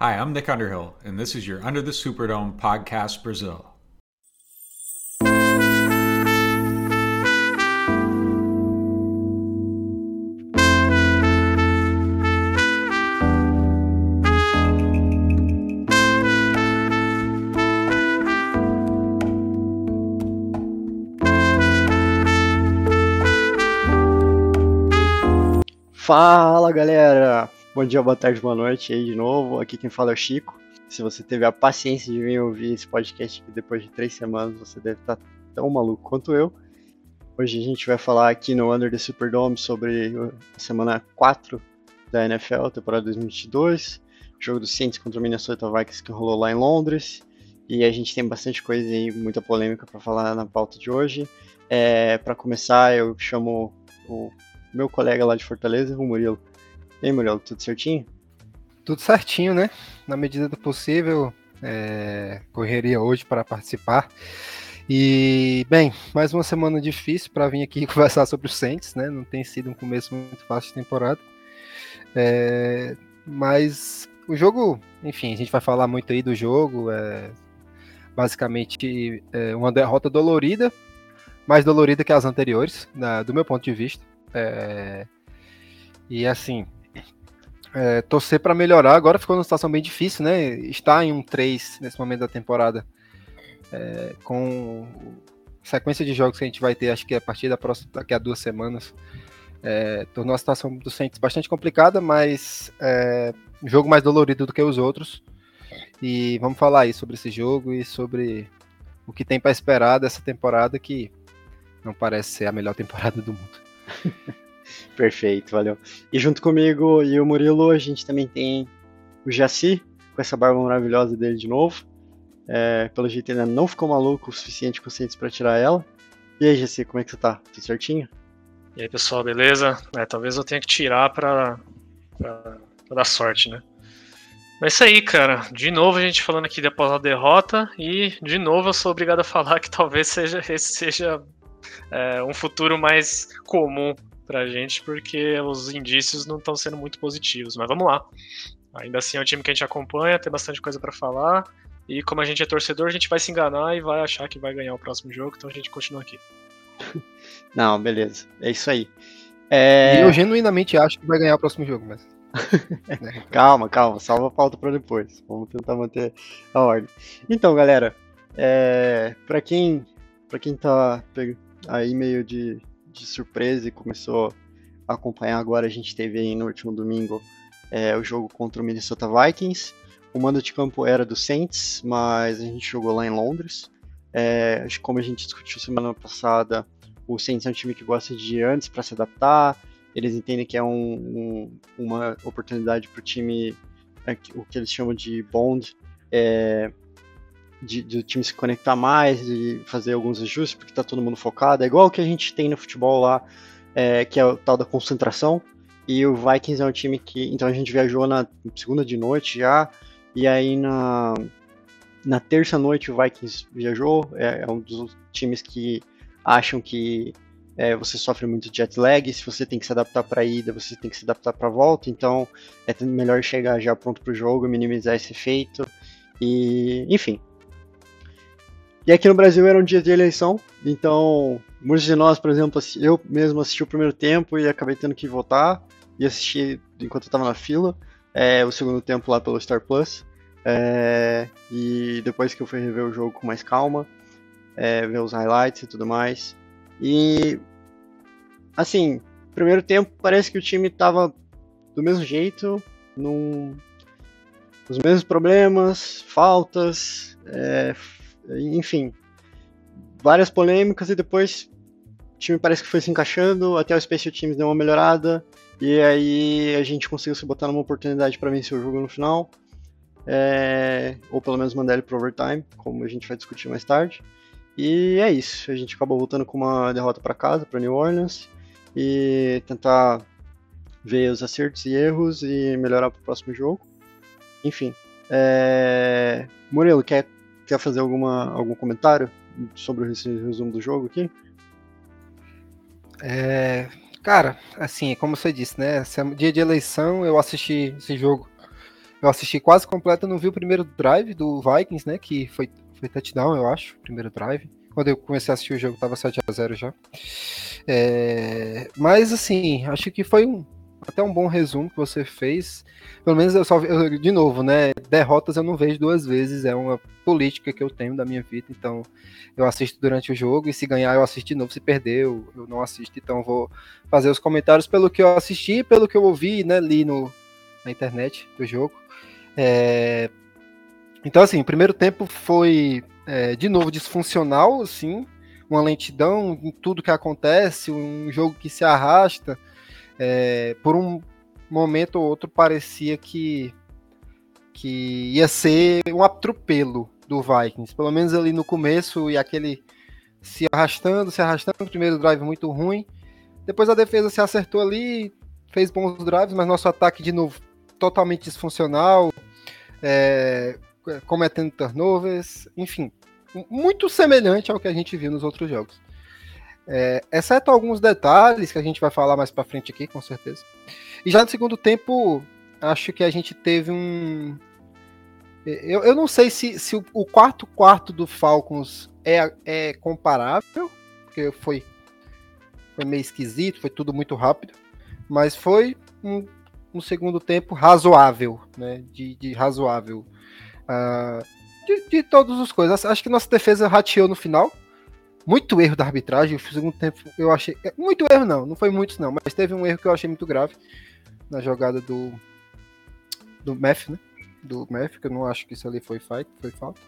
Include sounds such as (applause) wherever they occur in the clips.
Hi, I'm Nick Underhill, and this is your Under the Superdome podcast, Brazil. Fala galera! Bom dia, boa tarde, boa noite aí de novo. Aqui quem fala é o Chico. Se você teve a paciência de vir ouvir esse podcast aqui depois de três semanas, você deve estar tão maluco quanto eu. Hoje a gente vai falar aqui no Under the Superdome sobre a semana 4 da NFL, temporada 2022, jogo do Saints contra o Minnesota Vikings que rolou lá em Londres. E a gente tem bastante coisa aí, muita polêmica para falar na pauta de hoje. É, para começar, eu chamo o meu colega lá de Fortaleza, o Murilo. E aí, Murilo, tudo certinho? Tudo certinho, né? Na medida do possível, é, correria hoje para participar. E, bem, mais uma semana difícil para vir aqui (laughs) conversar sobre o Saints, né? Não tem sido um começo muito fácil de temporada. É, mas o jogo, enfim, a gente vai falar muito aí do jogo. É, basicamente, é uma derrota dolorida, mais dolorida que as anteriores, na, do meu ponto de vista. É, e assim, é, torcer para melhorar. Agora ficou numa situação bem difícil, né? Está em um 3 nesse momento da temporada, é, com sequência de jogos que a gente vai ter, acho que a partir da próxima, daqui a duas semanas. É, tornou a situação do Saints bastante complicada, mas é, um jogo mais dolorido do que os outros. E vamos falar aí sobre esse jogo e sobre o que tem para esperar dessa temporada que não parece ser a melhor (laughs) temporada do mundo. Perfeito, valeu. E junto comigo e o Murilo, a gente também tem o Jaci, com essa barba maravilhosa dele de novo. É, pelo jeito ainda não ficou maluco o suficiente consciente para tirar ela. E aí, Jaci, como é que você tá? Tudo certinho? E aí, pessoal, beleza? É, talvez eu tenha que tirar pra, pra, pra dar sorte, né? Mas é isso aí, cara. De novo a gente falando aqui após a derrota e de novo eu sou obrigado a falar que talvez seja esse seja é, um futuro mais comum pra gente, porque os indícios não estão sendo muito positivos. Mas vamos lá. Ainda assim é um time que a gente acompanha, tem bastante coisa para falar. E como a gente é torcedor, a gente vai se enganar e vai achar que vai ganhar o próximo jogo, então a gente continua aqui. (laughs) Não, beleza. É isso aí. É... Eu genuinamente acho que vai ganhar o próximo jogo, mas. (laughs) calma, calma, salva a pauta para depois. Vamos tentar manter a ordem. Então, galera, é... para quem para quem tá aí meio de, de surpresa e começou a acompanhar agora, a gente teve aí no último domingo é, o jogo contra o Minnesota Vikings. O mando de campo era do Saints, mas a gente jogou lá em Londres. É, como a gente discutiu semana passada, o Saints é um time que gosta de ir antes para se adaptar. Eles entendem que é um, um, uma oportunidade para o time, é, o que eles chamam de bond, é, de, de, o time se conectar mais, de fazer alguns ajustes, porque está todo mundo focado. É igual o que a gente tem no futebol lá, é, que é o tal da concentração. E o Vikings é um time que. Então a gente viajou na segunda de noite já, e aí na, na terça noite o Vikings viajou. É, é um dos times que acham que é, você sofre muito jet lag. Se você tem que se adaptar para a ida, você tem que se adaptar para a volta. Então é melhor chegar já pronto para o jogo, minimizar esse efeito. E, enfim, e aqui no Brasil era um dia de eleição, então muitos de nós, por exemplo, eu mesmo assisti o primeiro tempo e acabei tendo que votar e assisti enquanto eu estava na fila é, o segundo tempo lá pelo Star Plus. É, e depois que eu fui rever o jogo com mais calma, é, ver os highlights e tudo mais. E assim, primeiro tempo parece que o time estava do mesmo jeito, num, os mesmos problemas, faltas, é, enfim, várias polêmicas e depois o time parece que foi se encaixando, até o Special Teams deu uma melhorada e aí a gente conseguiu se botar numa oportunidade para vencer o jogo no final. É, ou pelo menos mandar ele pro overtime, como a gente vai discutir mais tarde. E é isso, a gente acabou voltando com uma derrota para casa, para New Orleans, e tentar ver os acertos e erros e melhorar para o próximo jogo. Enfim, é... Murilo, quer Quer fazer alguma, algum comentário sobre esse resumo do jogo aqui? É, cara, assim, como você disse, né? Dia de eleição, eu assisti esse jogo eu assisti quase completa, não vi o primeiro drive do Vikings, né? Que foi, foi touchdown, eu acho, primeiro drive. Quando eu comecei a assistir o jogo, tava 7 a 0 já. É, mas assim, acho que foi um, até um bom resumo que você fez. Pelo menos eu só eu, de novo, né? Derrotas eu não vejo duas vezes, é uma política que eu tenho da minha vida, então eu assisto durante o jogo e se ganhar eu assisto de novo, se perder eu, eu não assisto, então vou fazer os comentários pelo que eu assisti, pelo que eu ouvi, né, li no, na internet do jogo. É... Então assim, o primeiro tempo foi é, de novo disfuncional, assim, uma lentidão em tudo que acontece, um jogo que se arrasta. É, por um momento ou outro parecia que, que ia ser um atropelo do Vikings, pelo menos ali no começo e aquele se arrastando, se arrastando, primeiro drive muito ruim. Depois a defesa se acertou ali, fez bons drives, mas nosso ataque de novo totalmente disfuncional, é, cometendo turnovers, enfim, muito semelhante ao que a gente viu nos outros jogos. É, exceto alguns detalhes que a gente vai falar mais para frente aqui, com certeza. E já no segundo tempo, acho que a gente teve um. Eu, eu não sei se, se o, o quarto quarto do Falcons é, é comparável, porque foi, foi meio esquisito, foi tudo muito rápido, mas foi um, um segundo tempo razoável, né? De, de razoável. Uh, de, de todas as coisas. Acho que nossa defesa rateou no final muito erro da arbitragem. No segundo tempo eu achei. É, muito erro não, não foi muitos não, mas teve um erro que eu achei muito grave na jogada do. Do Meth, né? Do Meth, que eu não acho que isso ali foi, fight, foi falta.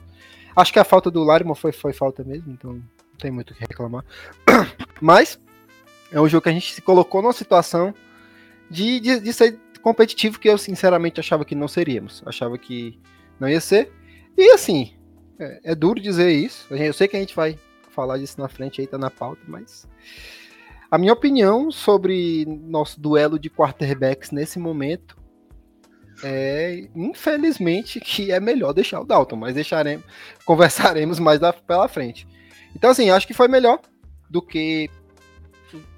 Acho que a falta do Larimo foi, foi falta mesmo, então não tem muito o que reclamar. (coughs) Mas é um jogo que a gente se colocou numa situação de, de, de ser competitivo que eu sinceramente achava que não seríamos. Achava que não ia ser. E assim, é, é duro dizer isso. Eu sei que a gente vai falar disso na frente aí, tá na pauta, mas. A minha opinião sobre nosso duelo de quarterbacks nesse momento é, infelizmente, que é melhor deixar o Dalton, mas deixaremos, (laughs) conversaremos mais pela frente. Então, assim, acho que foi melhor do que,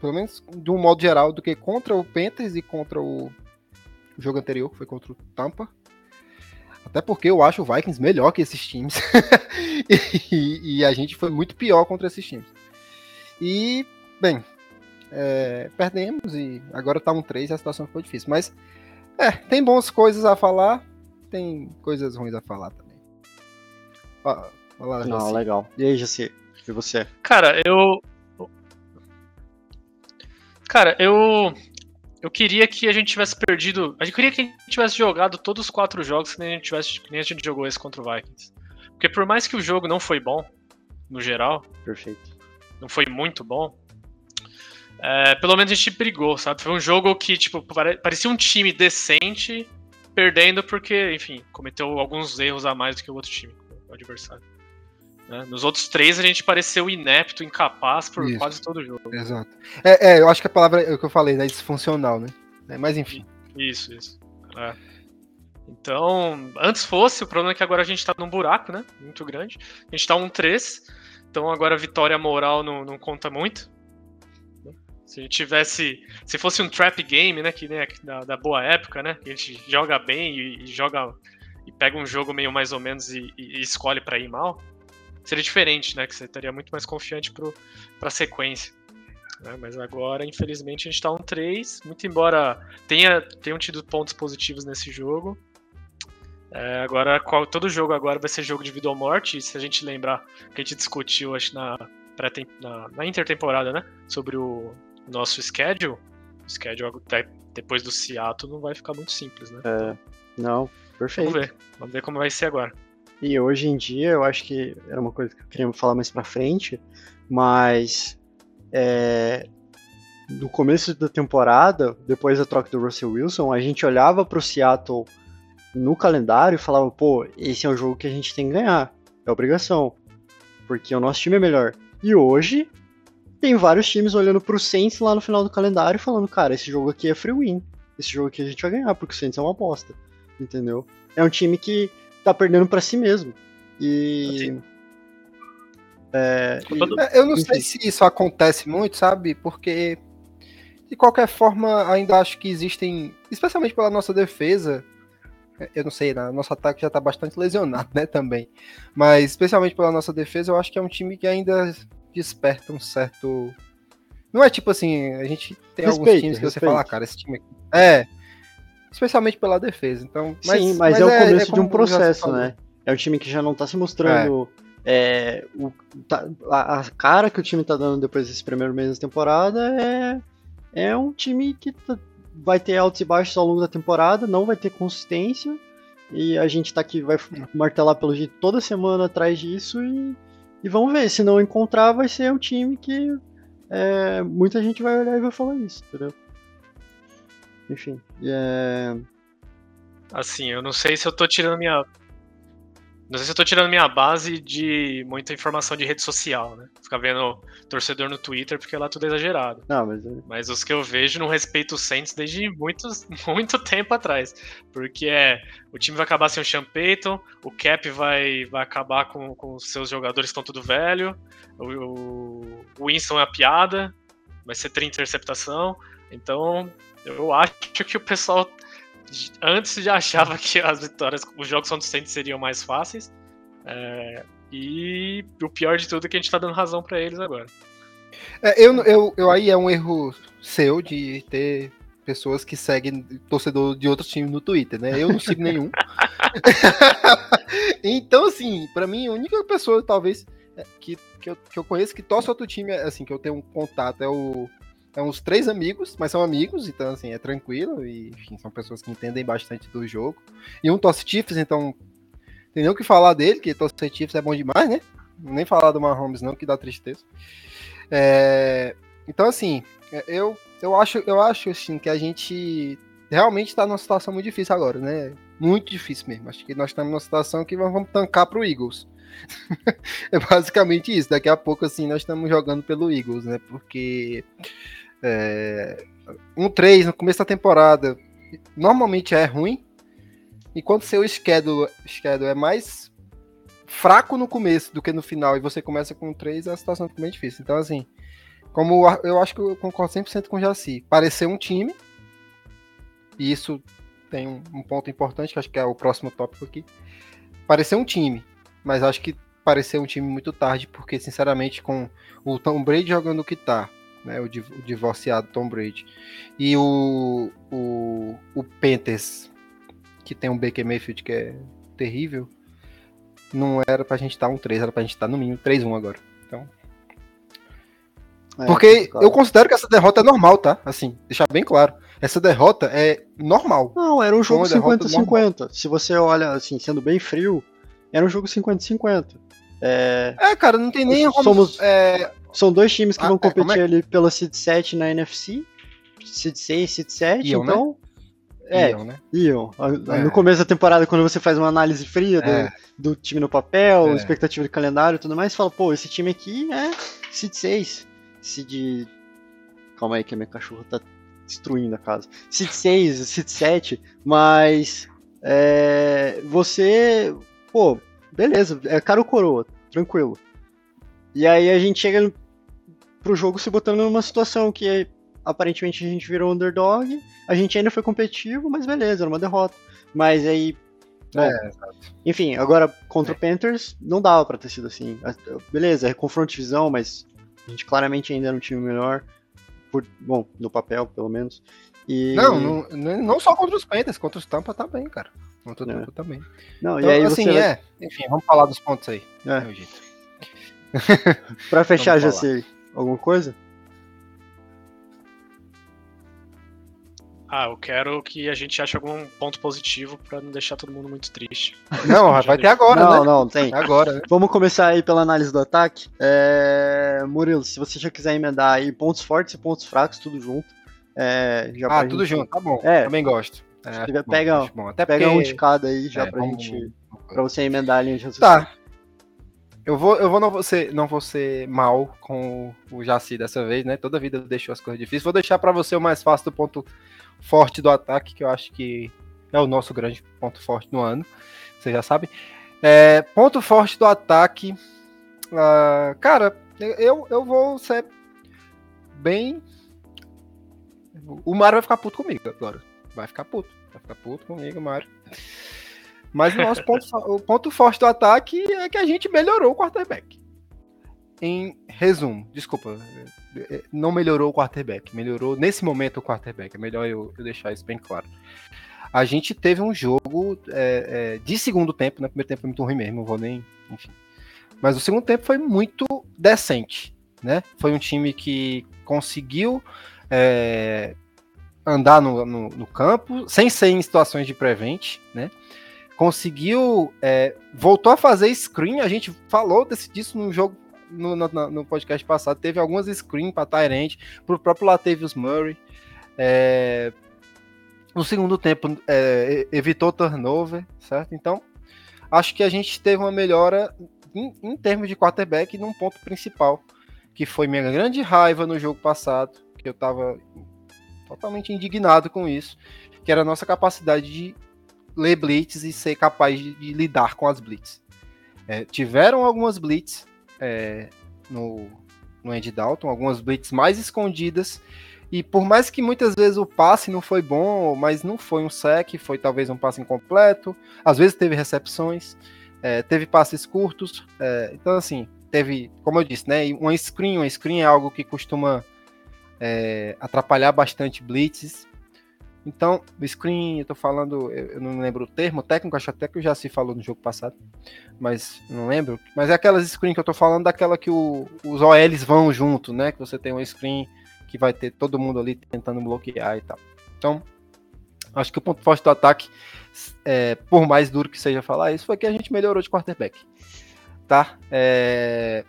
pelo menos de um modo geral, do que contra o Panthers e contra o, o jogo anterior, que foi contra o Tampa. Até porque eu acho o Vikings melhor que esses times. (laughs) e, e, a gente foi muito pior contra esses times. E, bem, é, perdemos e agora tá um 3 e a situação ficou difícil. Mas, é, tem boas coisas a falar, tem coisas ruins a falar também. Ó, lá, Não, Jaci. legal. E aí, Jaci? E você? Cara, eu. Cara, eu eu queria que a gente tivesse perdido. Eu queria que a gente tivesse jogado todos os quatro jogos que nem a gente, tivesse, nem a gente jogou esse contra o Vikings. Porque por mais que o jogo não foi bom, no geral. Perfeito. Não foi muito bom. É, pelo menos a gente brigou, sabe? Foi um jogo que, tipo, parecia um time decente, perdendo porque, enfim, cometeu alguns erros a mais do que o outro time, o adversário. Né? Nos outros três a gente pareceu inepto, incapaz por Isso. quase todo o jogo. Exato. É, é, eu acho que a palavra é o que eu falei, né? Disfuncional, né? É, mas enfim. Isso, isso. É. Então, antes fosse, o problema é que agora a gente tá num buraco, né? Muito grande. A gente tá um 3, então agora a vitória moral não, não conta muito. Se a gente tivesse. Se fosse um trap game, né? Que né, da, da boa época, né? Que a gente joga bem e, e joga. E pega um jogo meio mais ou menos e, e escolhe para ir mal seria diferente, né? Que você estaria muito mais confiante para a sequência. Né? Mas agora, infelizmente, a gente está um 3. Muito embora tenha, tenham tido pontos positivos nesse jogo. É, agora, qual, todo jogo agora vai ser jogo de vida ou morte. E se a gente lembrar que a gente discutiu, acho, na, na, na intertemporada, né? Sobre o nosso schedule. O schedule depois do Seattle não vai ficar muito simples, né? É, não, perfeito. Vamos ver. Vamos ver como vai ser agora. E hoje em dia, eu acho que era uma coisa que eu queria falar mais pra frente, mas é, no começo da temporada, depois da troca do Russell Wilson, a gente olhava pro Seattle no calendário e falava, pô, esse é um jogo que a gente tem que ganhar, é obrigação, porque o nosso time é melhor. E hoje, tem vários times olhando pro Saints lá no final do calendário e falando, cara, esse jogo aqui é free win, esse jogo aqui a gente vai ganhar, porque o Saints é uma aposta, entendeu? É um time que tá perdendo para si mesmo. E. É, e... É, eu não sei se isso acontece muito, sabe? Porque, de qualquer forma, ainda acho que existem, especialmente pela nossa defesa, eu não sei, né, nosso ataque já tá bastante lesionado, né, também. Mas, especialmente pela nossa defesa, eu acho que é um time que ainda desperta um certo. Não é tipo assim, a gente tem Respeito, alguns times que você respeito. fala, "Ah, cara, esse time aqui. É. Especialmente pela defesa. Então, mas, Sim, mas, é o começo de como um processo, né? É um time que já não tá se mostrando. é, o- tá- a, a cara que o time tá dando depois desse primeiro mês da temporada é, é um time que tá- vai ter altos e baixos ao longo da temporada, não vai ter consistência. E a gente tá aqui, vai martelar pelo jeito toda semana atrás disso e, e vamos ver. Se não encontrar, vai ser um time que é, muita gente vai olhar e vai falar isso, entendeu? Enfim, é, Assim, eu não sei se eu tô tirando minha. Não sei se eu tô tirando minha base de muita informação de rede social, né? Ficar vendo torcedor no Twitter, porque lá tudo é exagerado. não, mas é- Mas os que eu vejo não respeito o Saints desde muitos, (laughs) muito tempo atrás. Porque é. O time vai acabar sem o Sean Payton, o Cap vai, vai acabar com, com os seus jogadores que estão tudo velho, o, o, o Winston é a piada, vai ser 30 interceptação. Então, eu acho que o pessoal antes já achava que as vitórias, os jogos contra seriam mais fáceis. É, e o pior de tudo é que a gente tá dando razão pra eles agora. É, eu, eu, eu aí é um erro seu de ter pessoas que seguem torcedor de outros times no Twitter, né? Eu não sigo nenhum. (laughs) então, assim, pra mim, a única pessoa, talvez, é, que, que, eu, que eu conheço que torce outro time, assim, que eu tenho um contato, é o. É uns três amigos, mas são amigos, então assim, é tranquilo. E enfim, são pessoas que entendem bastante do jogo. E um torce Chiefs, então. Tem nem o que falar dele, que torcer Chiefs é bom demais, né? Nem falar do Mahomes, não, que dá tristeza. É, então, assim, eu, eu acho, eu acho assim, que a gente realmente está numa situação muito difícil agora, né? Muito difícil mesmo. Acho que nós estamos numa situação que nós vamos tancar pro Eagles. (laughs) é basicamente isso. Daqui a pouco, assim, nós estamos jogando pelo Eagles, né? Porque é, um 3 no começo da temporada normalmente é ruim. E quando seu schedule, schedule é mais fraco no começo do que no final e você começa com 3, a situação fica bem difícil. Então, assim, como eu acho que eu concordo 100% com o Jaci, parecer um time, e isso tem um, um ponto importante, que acho que é o próximo tópico aqui, parecer um time, mas acho que parecer um time muito tarde, porque, sinceramente, com o Tom Brady jogando o que tá, né, o, div- o divorciado Tom Brady, e o, o, o Panthers, que tem um Baker Mayfield que é terrível, não era pra gente estar um 3, era pra gente estar no mínimo 3-1 agora. é Porque complicado. eu considero que essa derrota é normal, tá? Assim, deixar bem claro. Essa derrota é normal. Não, era um jogo Foi uma derrota 50-50. Se você olha, assim, sendo bem frio, era um jogo 50-50. É, É, cara, não tem nem como. Somos- é, são dois times que Ah, vão é, como competir é? ali pela Seed 7 na NFC. Seed 6, Seed 7, Iam, né? então... É, iam, né? iam. A- É. No começo da temporada, quando você faz uma análise fria do, É. do time no papel, É. expectativa de calendário e tudo mais, você fala, pô, esse time aqui é Seed 6. Seed... Calma aí que a minha cachorra tá destruindo a casa. Seed 6, Seed 7, mas... é, você... Pô, beleza, é caro coroa, tranquilo. E aí a gente chega pro jogo se botando numa situação que aparentemente a gente virou underdog, a gente ainda foi competitivo, mas beleza, era uma derrota. Mas aí. bom, É, enfim, agora contra o Panthers não dava pra ter sido assim. Beleza, é confronto de visão, mas a gente claramente ainda era um time melhor. Por, bom, no papel, pelo menos. E, Não, não, não- não só contra os Panthers, contra os Tampa também, cara. Contra o É. Tampa também. não, Então, e aí assim, você. vai- é. Enfim, vamos falar dos pontos aí. É. meu jeito. (laughs) Pra fechar, sei. Alguma coisa? Ah, eu quero que a gente ache algum ponto positivo pra não deixar todo mundo muito triste. (laughs) Não, vai ter agora, não, né? não, tem. Agora, né? Vamos começar aí pela análise do ataque. É, Murilo, se você já quiser emendar aí pontos fortes e pontos fracos, tudo junto. É, já Ah, tudo gente- junto, tá bom. É. Também gosto. É, bom, pega- bom. Até Pega porque... um de cada aí já é, pra vamos- gente. Pra você emendar a linha de raciocínio. Tá. Eu vou, eu vou não vou ser, não vou ser mal com o Jaci dessa vez, né? Toda vida eu deixo as coisas difíceis. Vou deixar pra você o mais fácil do ponto forte do ataque, que eu acho que é o nosso grande ponto forte no ano. Você já sabe. É, ponto forte do ataque. ah, cara, eu, eu vou ser bem. O Mário vai ficar puto comigo agora. Vai ficar puto. Vai ficar puto comigo, Mário. Mas o nosso ponto, o ponto forte do ataque é que a gente melhorou o quarterback. Em resumo, desculpa, não melhorou o quarterback, melhorou nesse momento o quarterback. É melhor eu, eu deixar isso bem claro. A gente teve um jogo é, é, de segundo tempo, né? Primeiro tempo foi muito ruim mesmo, não vou nem. Enfim. Mas o segundo tempo foi muito decente, né? Foi um time que conseguiu é, andar no, no, no, campo sem ser em situações de prevent, né? Conseguiu, é, voltou a fazer screen. A gente falou desse, disso no jogo no, no, no podcast passado. Teve algumas screen para Tyrant, para o próprio Latavius Murray. É, no segundo tempo, é, evitou turnover, certo? Então, acho que a gente teve uma melhora em, em termos de quarterback num ponto principal, que foi minha grande raiva no jogo passado, que eu estava totalmente indignado com isso, que era a nossa capacidade de ler blitz e ser capaz de, de lidar com as blitz. É, tiveram algumas blitz é, no, no Andy Dalton, algumas blitz mais escondidas, e por mais que muitas vezes o passe não foi bom, mas não foi um sec, foi talvez um passe incompleto, às vezes teve recepções, é, teve passes curtos, é, então assim, teve, como eu disse, né, uma screen, uma screen é algo que costuma é, atrapalhar bastante blitzes, então, screen, eu tô falando, eu não lembro o termo técnico, acho até que já se falou no jogo passado, mas não lembro. Mas é aquelas screen que eu tô falando, daquela que o, os OLs vão junto, né? Que você tem uma screen que vai ter todo mundo ali tentando bloquear e tal. Então, acho que o ponto forte do ataque, é, por mais duro que seja falar isso, foi que a gente melhorou de quarterback. Tá? É...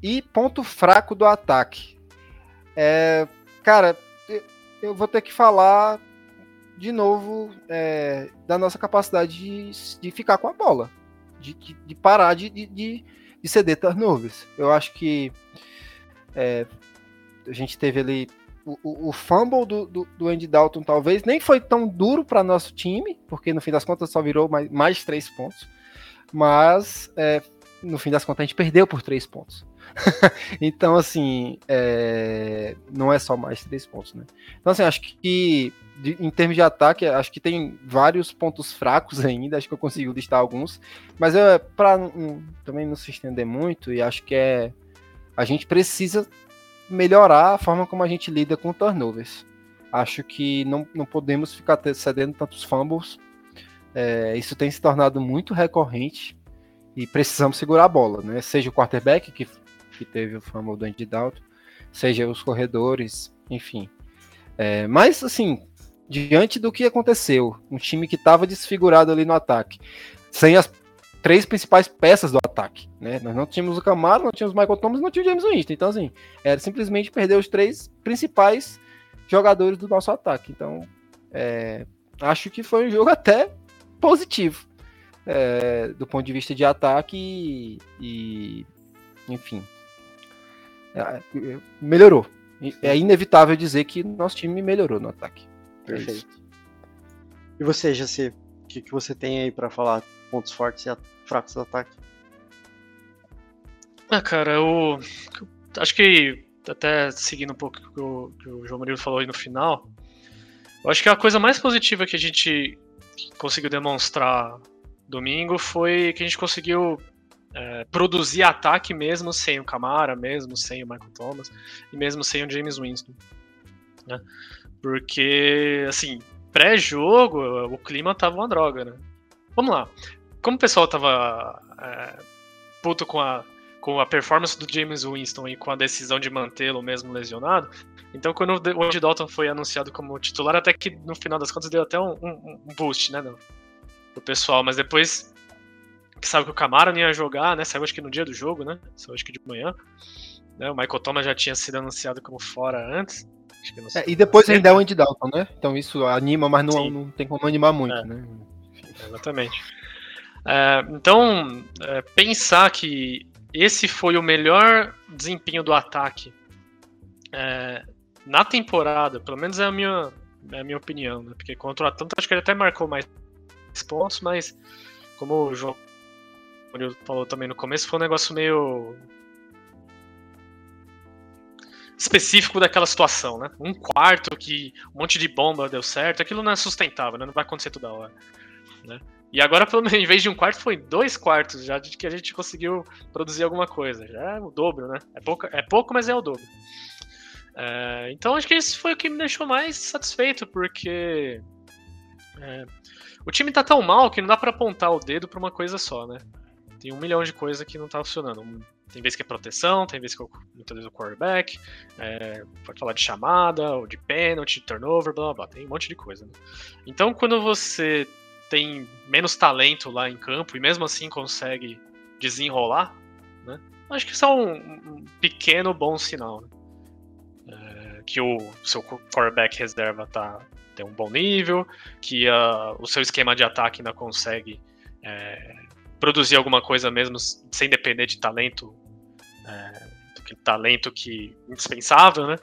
E ponto fraco do ataque. É... Cara, eu vou ter que falar de novo é, da nossa capacidade de, de ficar com a bola, de, de, parar de, de, de ceder turnovers. Eu acho que é, a gente teve ali o, o, fumble do, do, do, Andy Dalton, talvez, nem foi tão duro para nosso time, porque no fim das contas só virou mais, mais três pontos. Mas é, no fim das contas a gente perdeu por três pontos. (laughs) então, assim, é, não é só mais três pontos, né? Então, assim, acho que de, em termos de ataque, acho que tem vários pontos fracos (laughs) ainda, acho que eu consigo listar alguns, mas é para também não se estender muito, e acho que é a gente precisa melhorar a forma como a gente lida com turnovers. Acho que não, não podemos ficar cedendo tantos fumbles. É, isso tem se tornado muito recorrente e precisamos segurar a bola, né? Seja o quarterback que, que teve o fumble do Andy Dalton, seja os corredores, enfim. É, mas, assim, diante do que aconteceu, um time que estava desfigurado ali no ataque, sem as três principais peças do ataque, né? Nós não tínhamos o Camaro, não tínhamos o Michael Thomas, não tínhamos o James Winston. Então, assim, era simplesmente perder os três principais jogadores do nosso ataque. Então, é, acho que foi um jogo até positivo é, do ponto de vista de ataque e, e enfim, melhorou. É inevitável dizer que nosso time melhorou no ataque. É Perfeito. e você, Jaci, o que, que você tem aí para falar pontos fortes e fracos do ataque? Ah, cara, eu, eu acho que até seguindo um pouco o que o, que o João Murilo falou aí no final, eu acho que a coisa mais positiva que a gente conseguiu demonstrar domingo foi que a gente conseguiu é, produzir ataque mesmo sem o Camara, mesmo sem o Michael Thomas e mesmo sem o James Winston. Né? Porque, assim, pré-jogo o clima tava uma droga, né? Vamos lá como o pessoal tava é, puto com a, com a performance do James Winston e com a decisão de mantê-lo mesmo lesionado, então quando o Andy Dalton foi anunciado como titular, até que no final das contas deu até um, um, um boost, né, pro pessoal, mas depois que sabe que o Camara não ia jogar, né, saiu acho que no dia do jogo, né, saiu acho que de manhã, né, o Michael Thomas já tinha sido anunciado como fora antes, é, e depois ainda é o Andy Dalton, né? Então isso anima, mas não, não tem como animar muito, é. né? Exatamente. É, então, é, pensar que esse foi o melhor desempenho do ataque é, na temporada, pelo menos é a minha, é a minha opinião, né? porque contra o Atlanta acho que ele até marcou mais pontos, mas como o João falou também no começo, foi um negócio meio específico daquela situação, né? Um quarto que um monte de bomba deu certo, aquilo não é sustentável, né? Não vai acontecer toda hora, né? E agora, (laughs) em vez de um quarto, foi dois quartos já de que a gente conseguiu produzir alguma coisa. Já é o dobro, né? É pouco, é pouco mas é o dobro. É, então acho que isso foi o que me deixou mais satisfeito, porque é, o time tá tão mal que não dá para apontar o dedo para uma coisa só, né? Tem um milhão de coisas que não tá funcionando. Tem vezes que é proteção, tem vezes que é muitas vezes o quarterback, é, pode falar de chamada, ou de pênalti, turnover, blá blá blá. Tem um monte de coisa. Né? Então quando você tem menos talento lá em campo e mesmo assim consegue desenrolar, né? Acho que isso é um, um pequeno bom sinal. Né? É, que o seu quarterback reserva tá, tem um bom nível, que uh, o seu esquema de ataque ainda consegue é, produzir alguma coisa mesmo sem depender de talento, é, talento que indispensável, né?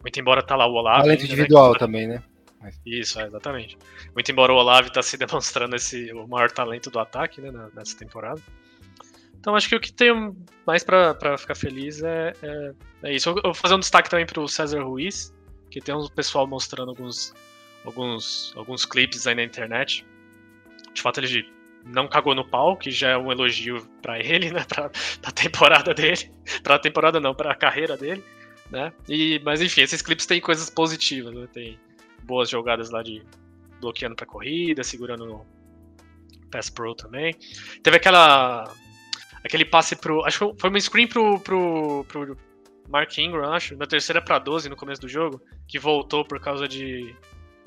Muito embora tá lá o Olavo. Talento ainda, né, individual né, também, né? Isso, é, exatamente. Muito embora o Olavo tá se (laughs) demonstrando esse, o maior talento do ataque né, nessa temporada. Então acho que o que tenho mais para ficar feliz é, é, é, isso. Eu vou fazer um destaque também pro César Ruiz, que tem um pessoal mostrando alguns, alguns, alguns clipes aí na internet. De fato, ele não cagou no pau, que já é um elogio para ele, né? Pra, pra temporada dele. (laughs) Pra temporada não, pra carreira dele. Né? E, mas enfim, esses clipes têm coisas positivas, né? Tem boas jogadas lá de bloqueando pra corrida, segurando no Pass Pro também. Teve aquela. aquele passe pro. Acho que foi uma screen pro, pro, pro Mark Ingram, acho, na terceira para 12 no começo do jogo, que voltou por causa de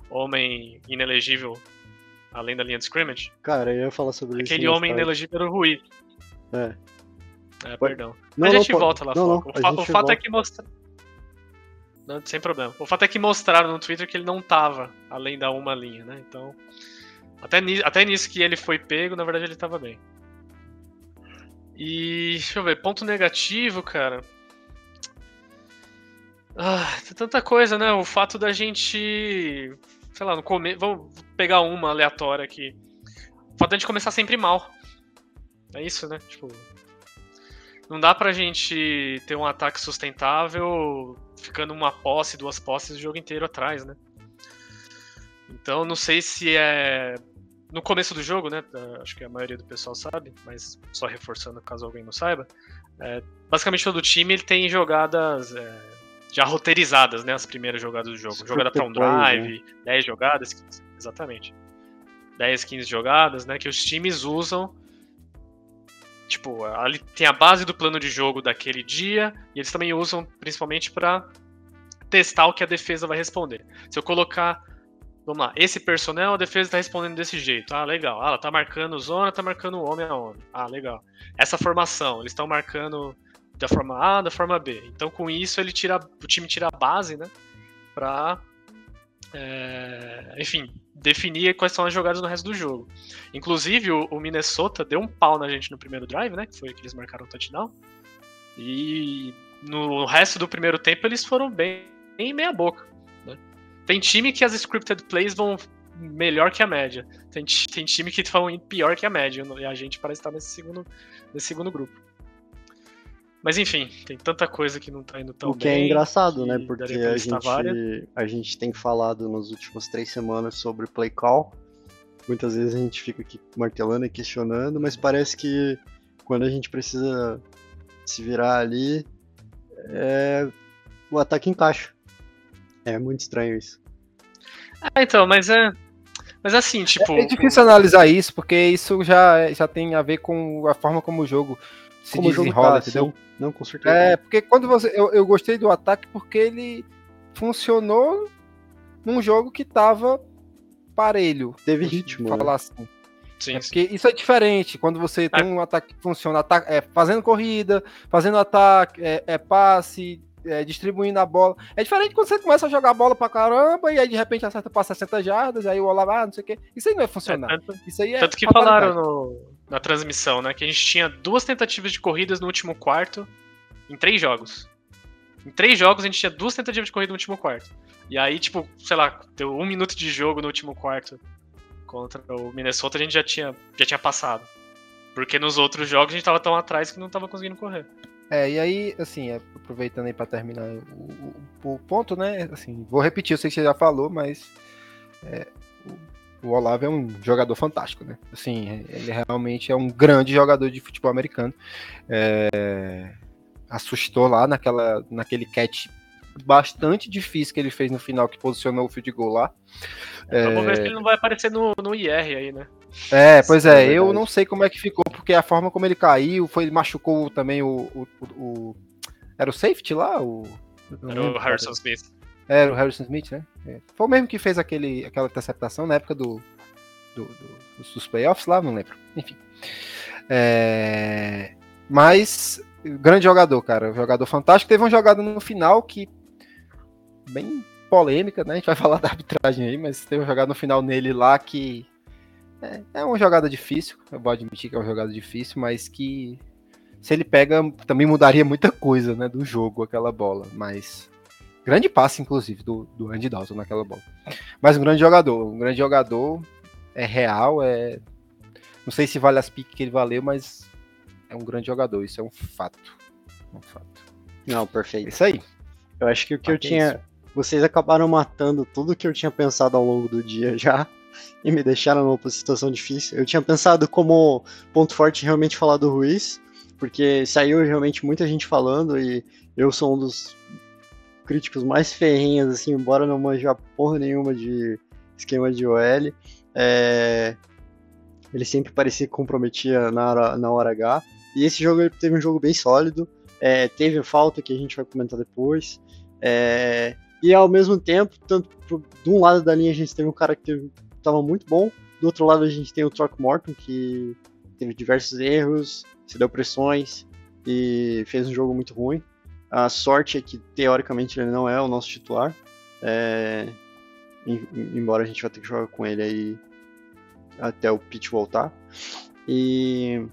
homem inelegível além da linha de scrimmage. Cara, eu ia falar sobre Aquele isso. Aquele homem inelegível era o Ruiz. É. É, perdão. Não, a gente não, volta lá não, não, o, fa o, fato é que mostra. Não, sem problema. O fato é que mostraram no Twitter que ele não tava além da uma linha, né? Então. Até, até nisso que ele foi pego, na verdade ele tava bem. E. Deixa eu ver, ponto negativo, cara. Ah, tem tanta coisa, né? O fato da gente. Sei lá, no começo. Vamos pegar uma aleatória aqui. O fato da gente começar sempre mal. É isso, né? Tipo. Não dá pra gente ter um ataque sustentável ficando uma posse, duas posses o jogo inteiro atrás, né? Então não sei se é. No começo do jogo, né? Acho que a maioria do pessoal sabe, mas só reforçando caso alguém não saiba. É, basicamente todo time ele tem jogadas. É, já roteirizadas, né? As primeiras jogadas do jogo. Jogada para um drive, né? 10 jogadas, 15, exatamente. 10, 15 jogadas, né? Que os times usam. Tipo, ali tem a base do plano de jogo daquele dia, e eles também usam principalmente para testar o que a defesa vai responder. Se eu colocar. Vamos lá, esse personnel, a defesa está respondendo desse jeito. Ah, legal. Ah, ela tá marcando zona, tá marcando homem a homem. Ah, legal. Essa formação, eles estão marcando da forma A, da forma B. Então, com isso, ele tira, o time tira a base, né? Pra, é, enfim, definir quais são as jogadas no resto do jogo. Inclusive, o, o, Minnesota deu um pau na gente no primeiro drive, né? Que foi que eles marcaram o touchdown. E no resto do primeiro tempo, eles foram bem, bem meia boca. Né? Tem time que as scripted plays vão melhor que a média. Tem, tem time que vão pior que a média. E a gente parece estar nesse segundo, nesse segundo grupo. Mas enfim, tem tanta coisa que não tá indo tão bem. O que é engraçado, né? Porque a gente, a gente tem falado nas últimas três semanas sobre play call. Muitas vezes a gente fica aqui martelando e questionando, mas parece que quando a gente precisa se virar ali, é... o ataque encaixa. É muito estranho isso. Ah, então, mas é. Mas assim, tipo. É, é difícil analisar isso, porque isso já, já tem a ver com a forma como o jogo se como desenrola, tá, entendeu? Sim. Não, com certeza. É, porque quando você. Eu, eu gostei do ataque porque ele funcionou num jogo que tava parelho. Teve ritmo. Falar né? assim. Sim, é porque sim. isso é diferente. Quando você tem é. um ataque que funciona ataque, é, fazendo corrida, fazendo ataque, é, é passe, é, distribuindo a bola. É diferente quando você começa a jogar a bola pra caramba e aí de repente acerta pra 60 jardas, aí o Olavo, ah, não sei o quê. Isso aí não é funcionar. É, tanto, isso aí é tanto que falaram no, na transmissão, né? Que a gente tinha duas tentativas de corridas no último quarto em três jogos. Em três jogos a gente tinha duas tentativas de corrida no último quarto. E aí, tipo, sei lá, deu um minuto de jogo no último quarto contra o Minnesota, a gente já tinha, já tinha passado. Porque nos outros jogos a gente tava tão atrás que não tava conseguindo correr. É, e aí, assim, é, aproveitando aí para terminar o, o, ponto, né? Assim, vou repetir, eu sei que você já falou, mas é, o, Olavo é um jogador fantástico, né? Assim, ele realmente é um grande jogador de futebol americano. É, assustou lá naquela, naquele catch bastante difícil que ele fez no final, que posicionou o field goal lá. É, vamos ver se ele não vai aparecer no, no IR aí, né? É, pois é, é eu não sei como é que ficou, porque a forma como ele caiu, foi, machucou também o. o, o, o era o safety lá? O, era o Harrison Smith. Era o Harrison Smith, né? É. Foi o mesmo que fez aquele, aquela interceptação na época do, do, do dos playoffs lá, não lembro. Enfim. É, mas, grande jogador, cara. Jogador fantástico. Teve uma jogada no final que. bem polêmica, né? A gente vai (laughs) falar da arbitragem aí, mas teve uma jogada no final nele lá que é, é uma jogada difícil, eu vou admitir que é uma jogada difícil, mas que se ele pega, também mudaria muita coisa, né, do jogo, aquela bola. Mas grande passe, inclusive, do, do Andy Dalton naquela bola. Mas um grande jogador, um grande jogador, é real, é... Não sei se vale as piques que ele valeu, mas é um grande jogador, isso é um fato. Um fato. Não, perfeito. Isso aí. Eu acho que o que eu tinha... Isso. Vocês acabaram matando tudo que eu tinha pensado ao longo do dia (laughs) já e me deixaram numa situação difícil. Eu tinha pensado como ponto forte realmente falar do Ruiz, porque saiu realmente muita gente falando e eu sou um dos críticos mais ferrenhos, assim, embora não manja porra nenhuma de esquema de OL. É... Ele sempre parecia que comprometia na hora, na hora H. E esse jogo ele teve um jogo bem sólido. É, teve falta que a gente vai comentar depois. É, e ao mesmo tempo, tanto de um lado da linha a gente teve um cara que estava muito bom. Do outro lado a gente tem o Throckmorton, que teve diversos erros, se deu pressões e fez um jogo muito ruim. A sorte é que, teoricamente, ele não é o nosso titular. É... Embora a gente vá ter que jogar com ele aí até o pitch voltar. E.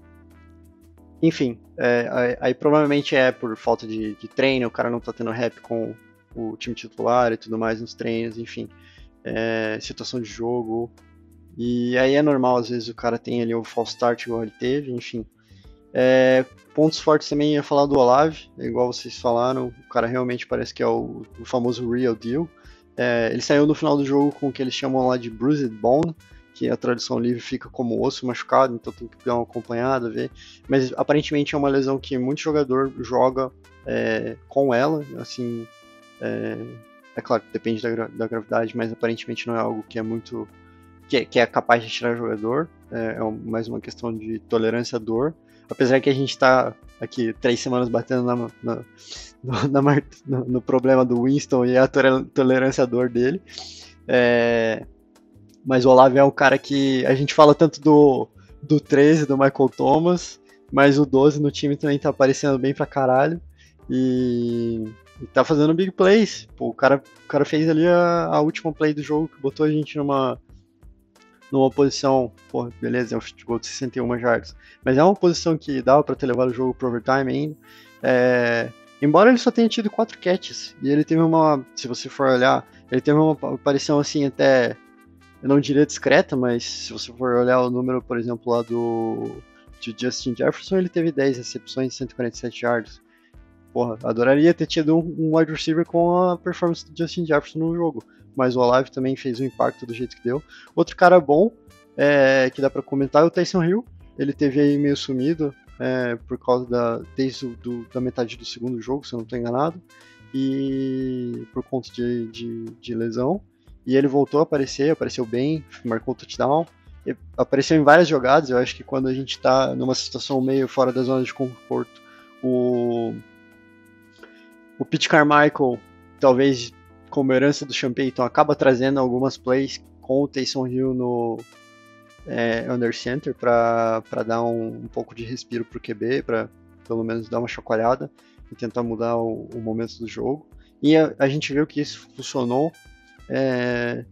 Enfim, é, aí, provavelmente é por falta de, de, treino, o cara não tá tendo rap com o time titular e tudo mais nos treinos, enfim é, situação de jogo. E aí é normal, às vezes o cara tem ali o false start igual ele teve, enfim. É, pontos fortes também ia falar do Olave, igual vocês falaram, o cara realmente parece que é o, o famoso real deal. É, ele saiu no final do jogo com o que eles chamam lá de bruised bone, que a tradução livre fica como osso machucado, então tem que dar uma acompanhada, ver. Mas aparentemente é uma lesão que muito jogador joga é, com ela, assim, é, é claro que depende da, da gravidade, mas aparentemente não é algo que é muito. que, que é capaz de tirar jogador. É, é mais uma questão de tolerância à dor. Apesar que a gente está aqui três semanas batendo na, na, na, no, no, problema do Winston e a tolerância à dor dele. É, mas o Olavo é um cara que a gente fala tanto do, do 13, do Michael Thomas, mas o 12 no time também tá aparecendo bem pra caralho. E e tá fazendo big plays. Pô, o cara, o cara fez ali a, a última play do jogo que botou a gente numa numa posição, pô, beleza, é um futebol de 61 jardas, mas é uma posição que dava para ter levado o jogo pro overtime ainda. É, embora ele só tenha tido quatro catches, e ele teve uma, se você for olhar, ele teve uma aparição assim até, eu não diria discreta, mas se você for olhar o número, por exemplo, lá do de Justin Jefferson, ele teve 10 recepções e 147 yards porra, adoraria ter tido um, um wide receiver com a performance do Justin Jefferson no jogo. Mas o Olave também fez um impacto do jeito que deu. Outro cara bom, é, que dá para comentar, é o Tyson Hill. Ele teve aí meio sumido é, por causa da. desde do, da metade do segundo jogo, se eu não estou enganado. E por conta de, de, de lesão. E ele voltou a aparecer, apareceu bem, marcou o touchdown. Apareceu em várias jogadas. Eu acho que quando a gente está numa situação meio fora da zona de conforto, o, o Pete Carmichael, talvez como herança do Sean Payton, acaba trazendo algumas plays com o Taysom Hill no é, under center para dar um, um, pouco de respiro para o QB, para pelo menos dar uma chacoalhada e tentar mudar o, o momento do jogo. E a, a, gente viu que isso funcionou. É,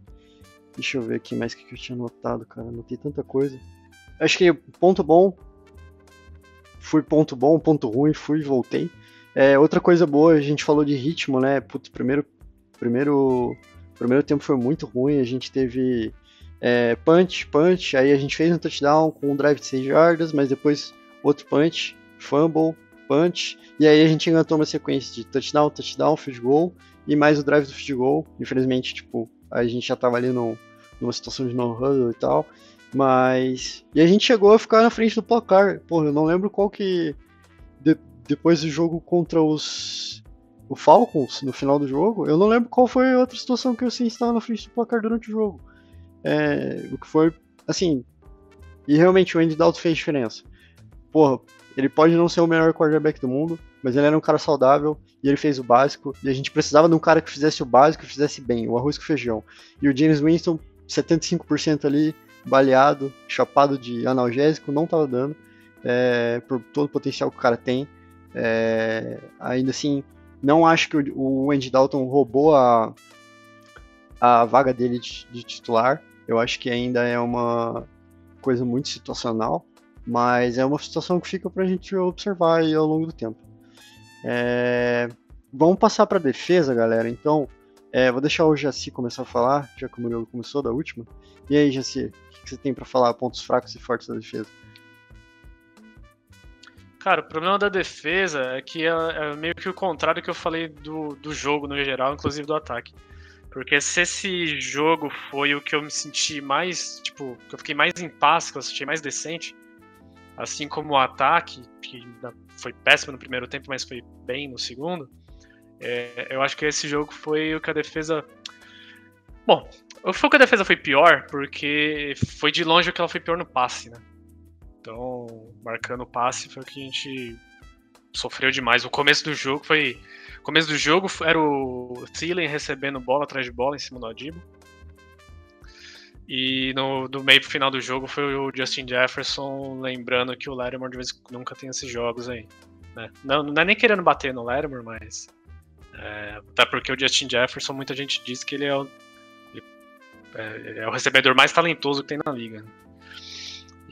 deixa eu ver aqui mais o que eu tinha notado, cara. Notei tanta coisa. Acho que ponto bom. Fui ponto bom, ponto ruim, fui e voltei. É, outra coisa boa, a gente falou de ritmo, né? Putz, primeiro, primeiro, primeiro tempo foi muito ruim, a gente teve é, punch, punch, aí a gente fez um touchdown com um drive de 6 yardas, mas depois outro punch, fumble, punch, e aí a gente engatou uma sequência de touchdown, touchdown, field goal, e mais o drive do field goal. Infelizmente, tipo, a gente já tava ali no, numa situação de no-huddle e tal, mas... E a gente chegou a ficar na frente do placar. Porra, eu não lembro qual que... De, depois do jogo contra os... O Falcons, no final do jogo, eu não lembro qual foi a outra situação que o Saints estava na frente do placar durante o jogo. É, o que foi, assim, e realmente o Andy Dalton fez diferença. Porra, ele pode não ser o melhor quarterback do mundo, mas ele era um cara saudável e ele fez o básico. E a gente precisava de um cara que fizesse o básico e fizesse bem, o arroz com feijão. E o James Winston, 75% ali, baleado, chapado de analgésico, não estava dando, é, por todo o potencial que o cara tem. É, ainda assim, não acho que o, Andy Dalton roubou a, a vaga dele de, de titular. Eu acho que ainda é uma coisa muito situacional, mas é uma situação que fica para a gente observar ao longo do tempo. É... Vamos passar para defesa, galera. Então, é, vou deixar o Jaci começar a falar, já que o Murilo começou da última. E aí, Jaci, o que você tem para falar, pontos fracos e fortes da defesa? Cara, o problema da defesa é que é, é meio que o contrário que eu falei do, do jogo no geral, inclusive do ataque. Porque se esse jogo foi o que eu me senti mais, tipo, que eu fiquei mais em paz, que eu senti mais decente, assim como o ataque, que foi péssimo no primeiro tempo, mas foi bem no segundo, é, eu acho que esse jogo foi o que a defesa. Bom, foi que a defesa foi pior, porque foi de longe o que ela foi pior no passe, né? Então, marcando o passe foi o que a gente sofreu demais. O começo do jogo foi começo do jogo era o Thielen recebendo bola atrás de bola em cima do Adibo. E no, do meio pro final do jogo foi o Justin Jefferson lembrando que o Lattimore de vez nunca tem esses jogos aí. Né? Não, não é nem querendo bater no Lattimore, mas. É, até porque o Justin Jefferson, muita gente diz que ele é o, é, é o recebedor mais talentoso que tem na liga.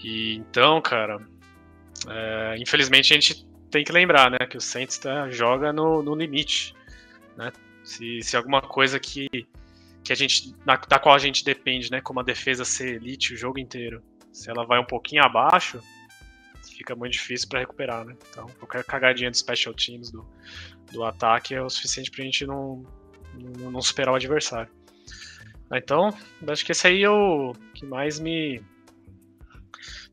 E então, cara, é, infelizmente a gente tem que lembrar, né, que o Saints tá, joga no, no limite, né? Se, se alguma coisa que, que a gente na, da qual a gente depende, né, como a defesa ser elite o jogo inteiro, se ela vai um pouquinho abaixo, fica muito difícil para recuperar, né? Então, qualquer cagadinha de special teams do, do ataque é o suficiente pra gente não, não, não superar o adversário. Então, acho que esse aí é o que mais me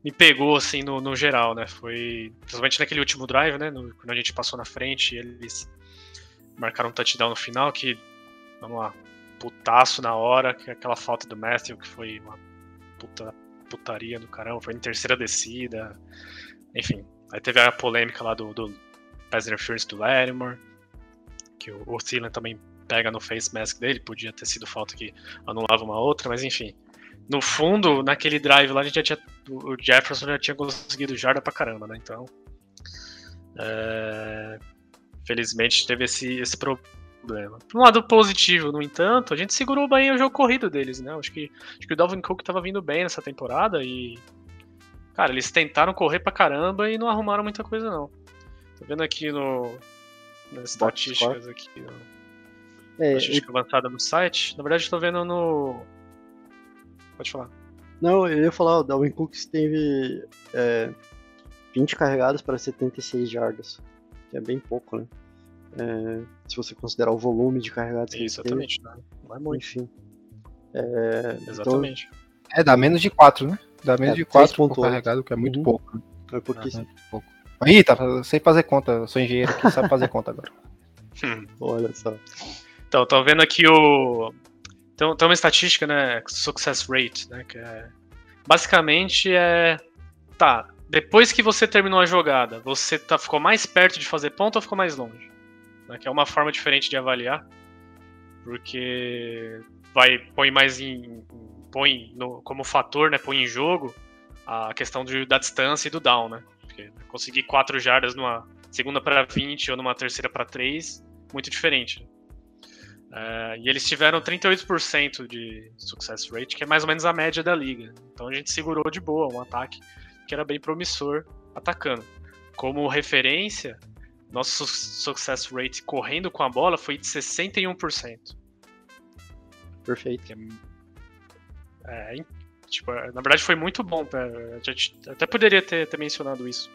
me pegou, assim, no, no geral, né? Foi. Principalmente naquele último drive, né? No, quando a gente passou na frente, eles marcaram um touchdown no final, que. Vamos lá. Putaço na hora, que aquela falta do Matthew, que foi uma puta, putaria do caramba, foi em terceira descida. Enfim. Aí teve a polêmica lá do, do pass interference do Lattimore, que o, o Thielen também pega no face mask dele, podia ter sido falta que anulava uma outra, mas enfim no fundo, naquele drive lá, a gente já tinha. O Jefferson já tinha conseguido jarda pra caramba, né? Então. É, felizmente teve esse, esse problema. Por um lado positivo, no entanto, a gente segurou bem o jogo corrido deles, né? Acho que, acho que o Dalvin Cook tava vindo bem nessa temporada e. Cara, eles tentaram correr pra caramba e não arrumaram muita coisa, não. Tô vendo aqui no. Nas estatísticas aqui. No, é, estatística eu... avançada no site. Na verdade, estou vendo no Pode falar. Não, eu ia falar, o Dalvin Cook teve é, 20 carregadas para 76 jardas, que é bem pouco, né? É, se você considerar o volume de carregadas que Exatamente, teve. não é muito. Enfim. É, Exatamente. Então... É, dá menos de 4, né? Dá menos é, de 4 por carregado, que é muito uhum. pouco. Né? É pouquíssimo. É, muito pouco. Aí, tá, sei fazer conta, eu sou engenheiro aqui, sabe fazer conta agora. (laughs) Olha só. Então, tô vendo aqui o então, tem uma estatística, né? Success rate, né? Que é, basicamente é. Tá, depois que você terminou a jogada, você tá, ficou mais perto de fazer ponto ou ficou mais longe? Né, que é uma forma diferente de avaliar. Porque vai põe mais em. põe no, como fator, né? Põe em jogo a questão de, da distância e do down, né? Porque conseguir 4 jardas numa segunda para 20 ou numa terceira para 3, muito diferente. Uh, e eles tiveram 38% de success rate, que é mais ou menos a média da liga. Então a gente segurou de boa um ataque que era bem promissor atacando. Como referência, nosso success rate correndo com a bola foi de 61%. Perfeito. É, é, tipo, na verdade foi muito bom. Tá? A gente até poderia ter, ter mencionado isso.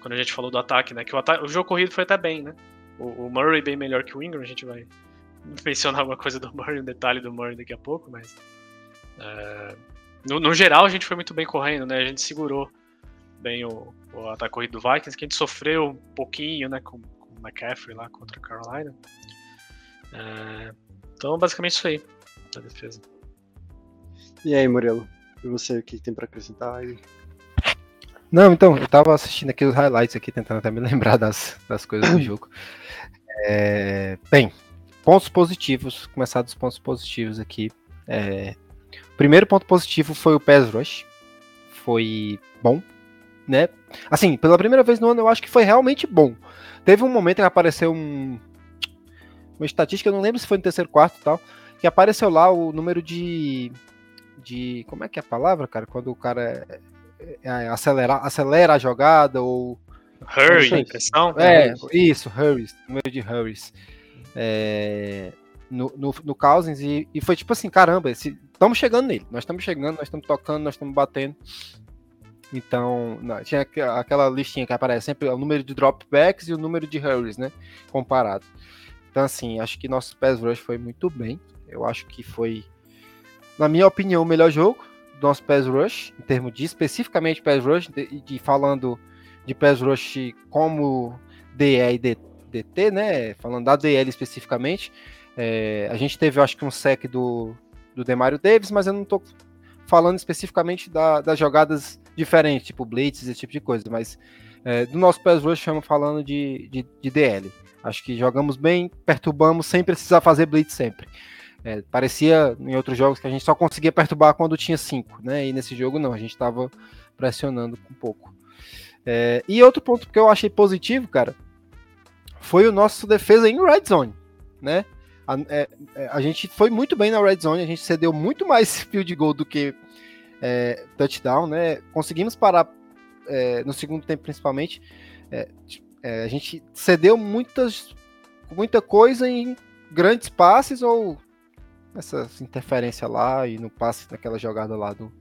quando a gente falou do ataque, né? Que o, ataque, o jogo corrido foi até bem, né? O, o, Murray bem melhor que o Ingram, a gente vai mencionar alguma coisa do Murray, um detalhe do Murray daqui a pouco, mas. É, no, no, geral, a gente foi muito bem correndo, né? A gente segurou bem o, o ataque corrido do Vikings, que a gente sofreu um pouquinho, né? Com, com o McCaffrey lá contra a Carolina. É, então, basicamente isso aí, da defesa. E aí, Murilo? E você, o que tem para acrescentar aí? Não, então, eu tava assistindo aqui os highlights aqui, tentando até me (laughs) lembrar das, das coisas do (coughs) jogo. É, bem, pontos positivos, começar dos pontos positivos aqui. É, primeiro ponto positivo foi o PES Rush. Foi bom, né? Assim, pela primeira vez no ano eu acho que foi realmente bom. Teve um momento que apareceu um, uma estatística, eu não lembro se foi no terceiro quarto e tal, que apareceu lá o número de de como é que é a palavra, cara, quando o cara é, é, acelerar, acelera a jogada ou. Hurry, impressão? É, isso, hurries, número de hurries. É, no, no, no Cousins e, e, foi tipo assim, caramba, estamos chegando nele, nós estamos chegando, nós estamos tocando, nós estamos batendo. Então, não, tinha aquela listinha que aparece sempre o número de dropbacks e o número de hurries, né? Comparado. Então, assim, acho que nosso pass rush foi muito bem. Eu acho que foi, na minha opinião, o melhor jogo do nosso pass rush, em termos de especificamente pass rush, de, de falando de pass rush como DE e DT, né? Falando da DL especificamente. É, a gente teve, eu acho que, um sec do, do Demario Davis, mas eu não estou falando especificamente da, das jogadas diferentes, tipo blitz, esse tipo de coisa, mas é, do nosso pass rush estamos falando de, de, de DL. Acho que jogamos bem, perturbamos sem precisar fazer blitz sempre. É, parecia em outros jogos que a gente só conseguia perturbar quando tinha 5, né? E nesse jogo não, a gente estava pressionando um pouco. É, e outro ponto que eu achei positivo, cara, foi o nosso defesa em red zone, né? A, é, é, a, gente foi muito bem na red zone, a gente cedeu muito mais field goal do que é, touchdown, né? Conseguimos parar é, no segundo tempo, principalmente. É, a gente cedeu muitas, muita coisa em grandes passes ou essa interferência lá e no passe naquela jogada lá do,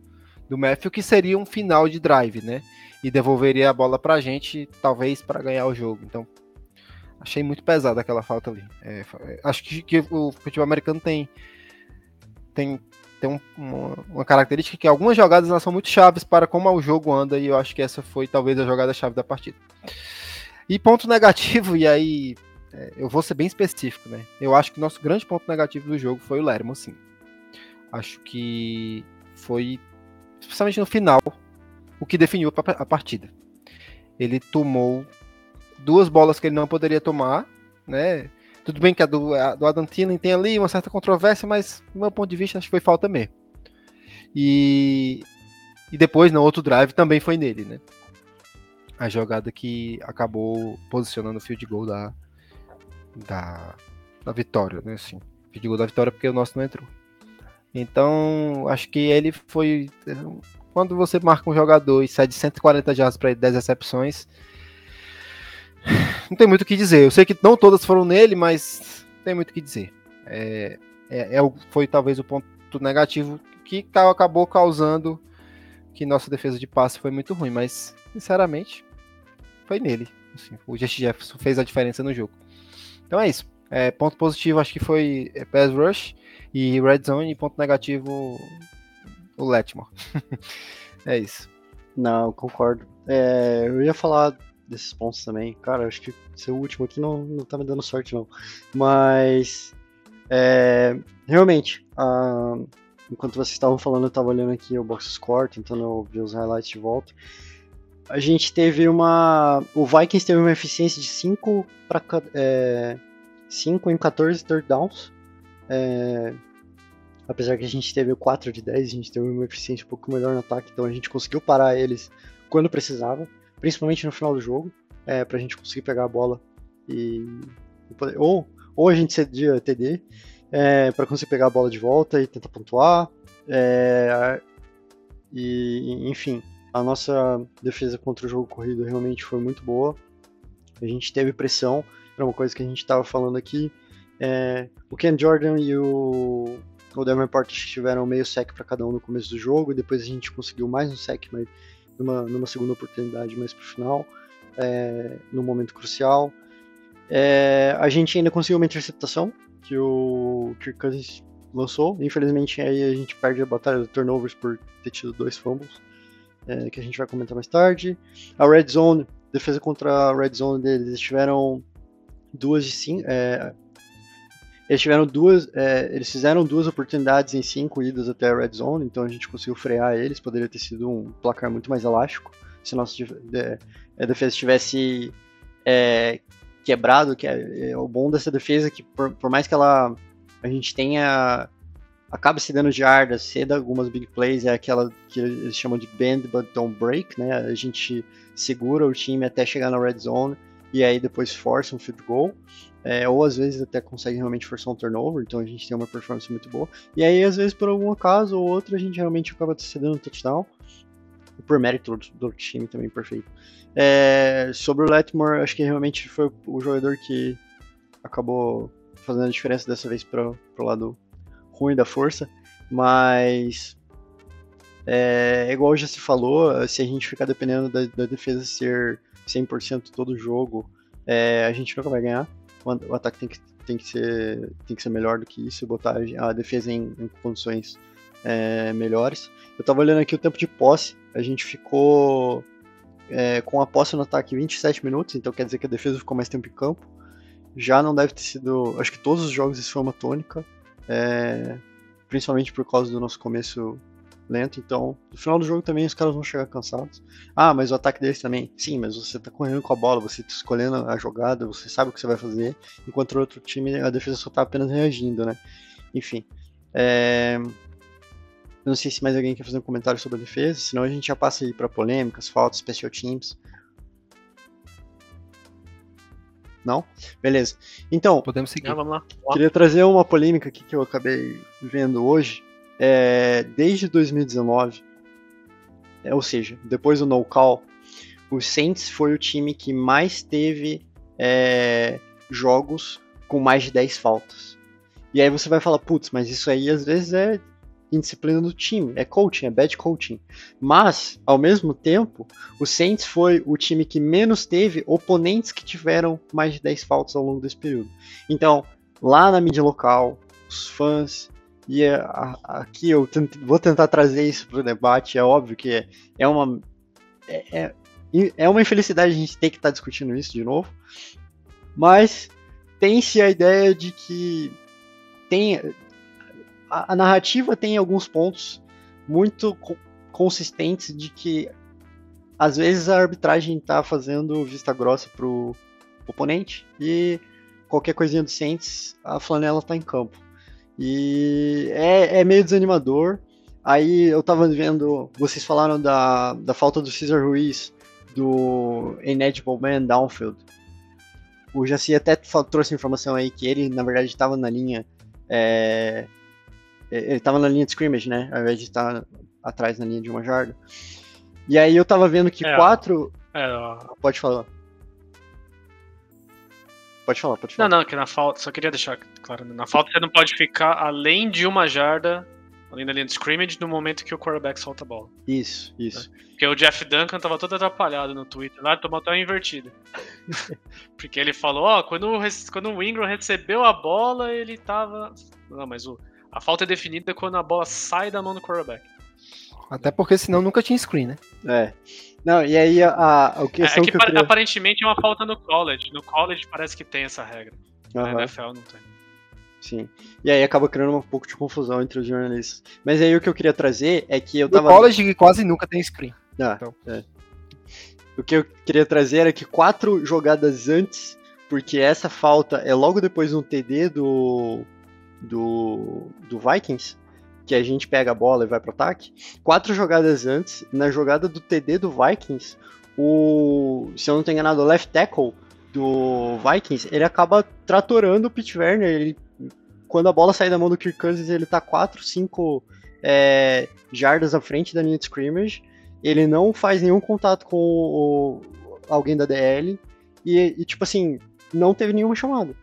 do Matthew, que seria um final de drive, né? E devolveria a bola pra gente, talvez para ganhar o jogo. Então, achei muito pesada aquela falta ali. É, acho que, que, o futebol americano tem tem, tem um, uma, uma, característica que algumas jogadas são muito chaves para como o jogo anda, e eu acho que essa foi talvez a jogada chave da partida. E ponto negativo, (laughs) e aí é, eu vou ser bem específico, né? Eu acho que o nosso grande ponto negativo do jogo foi o Lermo, sim. Acho que foi, especialmente no final, o que definiu a partida. Ele tomou duas bolas que ele não poderia tomar, né? Tudo bem que a do, a do Adam Thielen tem ali uma certa controvérsia, mas do meu ponto de vista acho que foi falta mesmo. E, e depois, no outro drive, também foi nele, né? A jogada que acabou posicionando o field goal da, da, da vitória, né? Assim, field goal da vitória porque o nosso não entrou. Então, acho que ele foi. Quando você marca um jogador e sai de 140 jardas para 10 recepções, não tem muito o que dizer. Eu sei que não todas foram nele, mas tem muito o que dizer. É, é, é, foi talvez o ponto negativo que acabou causando que nossa defesa de passe foi muito ruim, mas sinceramente foi nele. Assim, o Just Jefferson fez a diferença no jogo. Então é isso. É, ponto positivo acho que foi é, Pass Rush e Red Zone, e ponto negativo o Letmore. (laughs) é isso. Não, concordo. É, eu ia falar desses pontos também. Cara, acho que ser o último aqui não, não tá me dando sorte, não. Mas, é, realmente, enquanto vocês estavam falando, eu tava olhando aqui o box score, tentando ver os highlights de volta. A gente teve uma. O Vikings teve uma eficiência de 5 para é, 5 em 14 third downs. É, apesar que a gente teve 4 de 10, a gente teve uma eficiência um pouco melhor no ataque, então a gente conseguiu parar eles quando precisava principalmente no final do jogo, é, para a gente conseguir pegar a bola e, ou, ou a gente cedia TD é, para conseguir pegar a bola de volta e tentar pontuar. É, e enfim, a nossa defesa contra o jogo corrido realmente foi muito boa. A gente teve pressão, era uma coisa que a gente estava falando aqui. É, o Ken Jordan e o, o Devin Porter tiveram meio sec para cada um no começo do jogo, e depois a gente conseguiu mais um sec, mas numa, numa segunda oportunidade mais pro final. é, no momento crucial. É, a gente ainda conseguiu uma interceptação que o Kirk Cousins lançou. Infelizmente aí a gente perde a batalha do turnovers por ter tido dois fumbles, é, que a gente vai comentar mais tarde. A Red Zone, defesa contra a Red Zone deles, eles tiveram duas de cinco. É, eles tiveram duas. É, eles fizeram duas oportunidades em cinco idas até a Red Zone, então a gente conseguiu frear eles. Poderia ter sido um placar muito mais elástico se nossa a defesa tivesse é, quebrado, que é, é, o bom dessa defesa é que por, por, mais que ela a gente tenha acabe se dando jardas, ceda algumas big plays, é aquela que eles chamam de bend but don't break, né? A gente segura o time até chegar na red zone e aí depois força um field goal. É, ou às vezes até consegue realmente forçar um turnover, então a gente tem uma performance muito boa. E aí, às vezes, por algum acaso ou outro, a gente realmente acaba cedendo touchdown por mérito do, do time também perfeito. É, sobre o Letmore, acho que realmente foi o jogador que acabou fazendo a diferença dessa vez para o lado ruim da força, mas é, igual já se falou, se a gente ficar dependendo da, da defesa ser 100% todo jogo, é, a gente nunca vai ganhar. O, ataque tem que, tem, que ser, tem que ser melhor do que isso botar a defesa em, em condições é, melhores. Eu tava olhando aqui o tempo de posse, a gente ficou é, com a posse no ataque 27 minutos, então quer dizer que a defesa ficou mais tempo em campo. Já não deve ter sido. Acho que todos os jogos isso foi uma tônica, é, principalmente por causa do nosso começo lento. Então, no final do jogo também os caras vão chegar cansados. Ah, mas o ataque deles também. Sim, mas você tá correndo com a bola, você tá escolhendo a jogada, você sabe o que você vai fazer, enquanto o outro time a defesa só tá apenas reagindo, né? Enfim. É, eu não sei se mais alguém quer fazer um comentário sobre a defesa, senão a gente já passa aí para polêmicas, faltas, special teams. Não? Beleza. Então, podemos seguir. Ah, vamos lá. Queria trazer uma polêmica aqui que eu acabei vendo hoje. É, desde 2019, é, ou seja, depois do no call, o Saints foi o time que mais teve é, jogos com mais de 10 faltas. E aí você vai falar, putz, mas isso aí às vezes é indisciplina do time, é coaching, é bad coaching. Mas, ao mesmo tempo, o Saints foi o time que menos teve oponentes que tiveram mais de 10 faltas ao longo desse período. Então, lá na mídia local, os fãs, e é, aqui eu vou tentar trazer isso para o debate, é óbvio que é, é uma. É, é, é uma infelicidade a gente ter que estar tá discutindo isso de novo, mas tem-se a ideia de que tem, a, a narrativa tem alguns pontos muito co consistentes de que às vezes a arbitragem está fazendo vista grossa pro oponente e qualquer coisinha do Saints, a flanela está em campo. E é, é, meio desanimador. Aí eu tava vendo, vocês falaram da, da falta do Cesar Ruiz, do Inedible Man Downfield. O Jaci até trouxe informação aí que ele, na verdade, estava na linha é, ele tava na linha de scrimmage, né? Ao invés de estar atrás na linha de uma jarda. E aí eu tava vendo que é, quatro. É. Pode falar. Pode falar, pode falar. Não, não, que na falta, só queria deixar claro, na falta você não pode ficar além de uma jarda, além da linha de scrimmage, no momento que o quarterback solta a bola. Isso, isso. Né? Porque o Jeff Duncan tava todo atrapalhado no Twitter lá, tomou até uma invertida. (laughs) Porque ele falou, ó, oh, quando, quando o Ingram recebeu a bola, ele tava. Não, mas o, a falta é definida quando a bola sai da mão do quarterback. Até porque senão nunca tinha screen, né? É. Não, e aí a, a, questão é, é que, que queria... aparentemente é uma falta no college. No college parece que tem essa regra. Uhum. Na NFL não tem. Sim. E aí acaba criando um pouco de confusão entre os jornalistas. Mas aí o que eu queria trazer é que eu tava. No college quase nunca tem screen. Ah, então. é. O que eu queria trazer era que quatro jogadas antes, porque essa falta é logo depois de um TD do do, do Vikings, que a gente pega a bola e vai pro ataque, quatro jogadas antes, na jogada do TD do Vikings, o, se eu não estou enganado, o left tackle do Vikings, ele acaba tratorando o Pete Werner, ele, quando a bola sai da mão do Kirk Cousins, ele tá 4, 5 é, jardas à frente da linha de scrimmage, ele não faz nenhum contato com o, alguém da DL, e, e tipo assim, não teve nenhuma chamada.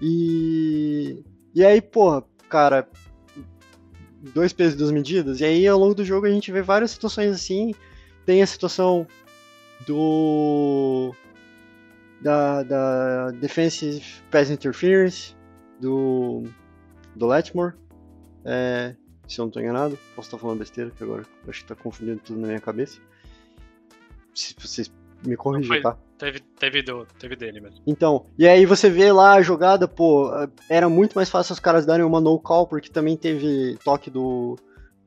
E e aí, porra, cara, dois pesos e duas medidas. E aí, ao longo do jogo, a gente vê várias situações assim. Tem a situação do da, da Defensive Pass Interference do, do Letmore. É, se eu não estou enganado, posso estar falando besteira, que agora acho que está confundindo tudo na minha cabeça. Se vocês me corrigem, tá? Teve, teve, do, teve dele mesmo. Então, e aí você vê lá a jogada, pô, era muito mais fácil os caras darem uma no call, porque também teve toque do,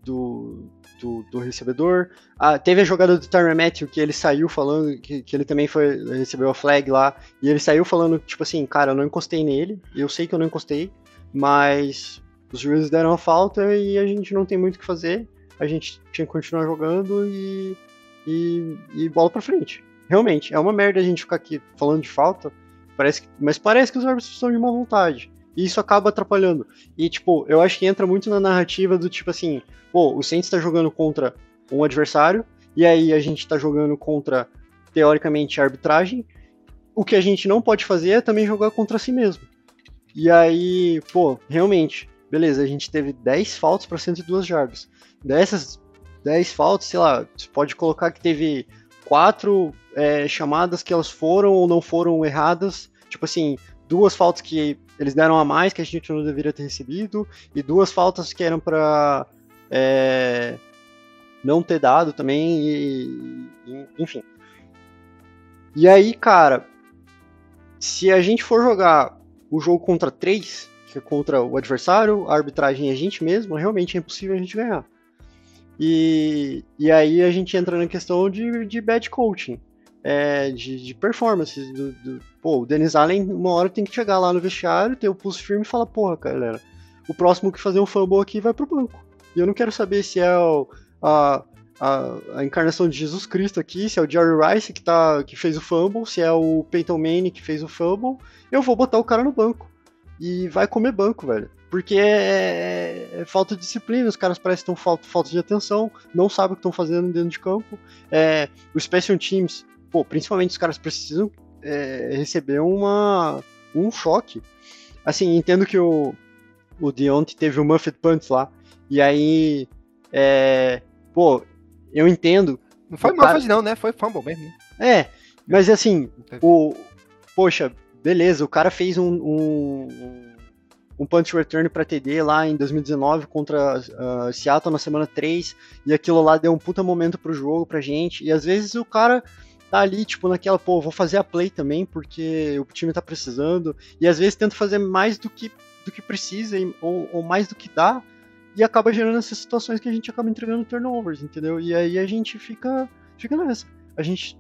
do, do, do recebedor. Ah, teve a jogada do Tyron Matthew, que ele saiu falando, que, que ele também foi recebeu a flag lá, e ele saiu falando, tipo assim, cara, eu não encostei nele, eu sei que eu não encostei, mas os juízes deram a falta e a gente não tem muito o que fazer, a gente tinha que continuar jogando e, e, e bola pra frente realmente, é uma merda a gente ficar aqui falando de falta, parece que, mas parece que os árbitros estão de má vontade. E isso acaba atrapalhando. E, tipo, eu acho que entra muito na narrativa do tipo assim, pô, o Saints está jogando contra um adversário, e aí a gente está jogando contra, teoricamente, arbitragem. O que a gente não pode fazer é também jogar contra si mesmo. E aí, pô, realmente, beleza, a gente teve 10 faltas para 102 jardas. Dessas 10 faltas, sei lá, você pode colocar que teve quatro é, chamadas que elas foram ou não foram erradas. Tipo assim, duas faltas que eles deram a mais que a gente não deveria ter recebido e duas faltas que eram para é, não ter dado também e, e, enfim. E aí, cara, se a gente for jogar o jogo contra três, que é contra o adversário, a arbitragem e a gente mesmo, realmente é impossível a gente ganhar. E, e aí a gente entra na questão de, de bad coaching, é, de, de performance. Do, do, pô, o Dennis Allen, uma hora tem que chegar lá no vestiário, ter o pulso firme e falar: porra, galera, o próximo que fazer um fumble aqui vai pro banco. E eu não quero saber se é o, a, a, a, encarnação de Jesus Cristo aqui, se é o Jerry Rice que, tá, que fez o fumble, se é o Peyton Manning que fez o fumble, eu vou botar o cara no banco. E vai comer banco, velho. Porque é, é, é, falta de disciplina, os caras parecem que falta, falta de atenção, não sabem o que estão fazendo dentro de campo. É, o Special Teams, pô, principalmente os caras precisam é, receber uma, um choque. Assim, entendo que o, o Deontay teve o Muffet Punt lá, e aí, é, pô, eu entendo. Não foi Muffet cara... não, né? Foi fumble mesmo. É, mas assim, o, poxa, beleza, o cara fez um, um um punch return para TD lá em 2019 contra uh, Seattle na semana 3, e aquilo lá deu um puta momento pro jogo, pra gente, e às vezes o cara tá ali, tipo, naquela, pô, vou fazer a play também, porque o time tá precisando, e às vezes tenta fazer mais do que, do que precisa, ou, ou mais do que dá, e acaba gerando essas situações que a gente acaba entregando turnovers, entendeu? E aí a gente fica, fica nessa. A gente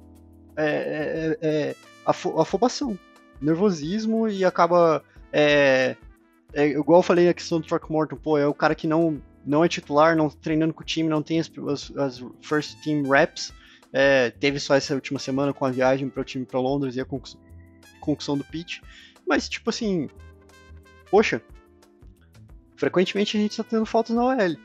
é, é, é afobação, nervosismo e acaba é, é, igual eu falei a questão do Throckmorton, pô, é o cara que não, não é titular, não treinando com o time, não tem as, as, as first team reps. É, teve só essa última semana com a viagem para o time para Londres e a concussão do pitch. Mas, tipo assim, poxa, frequentemente a gente está tendo faltas na OL.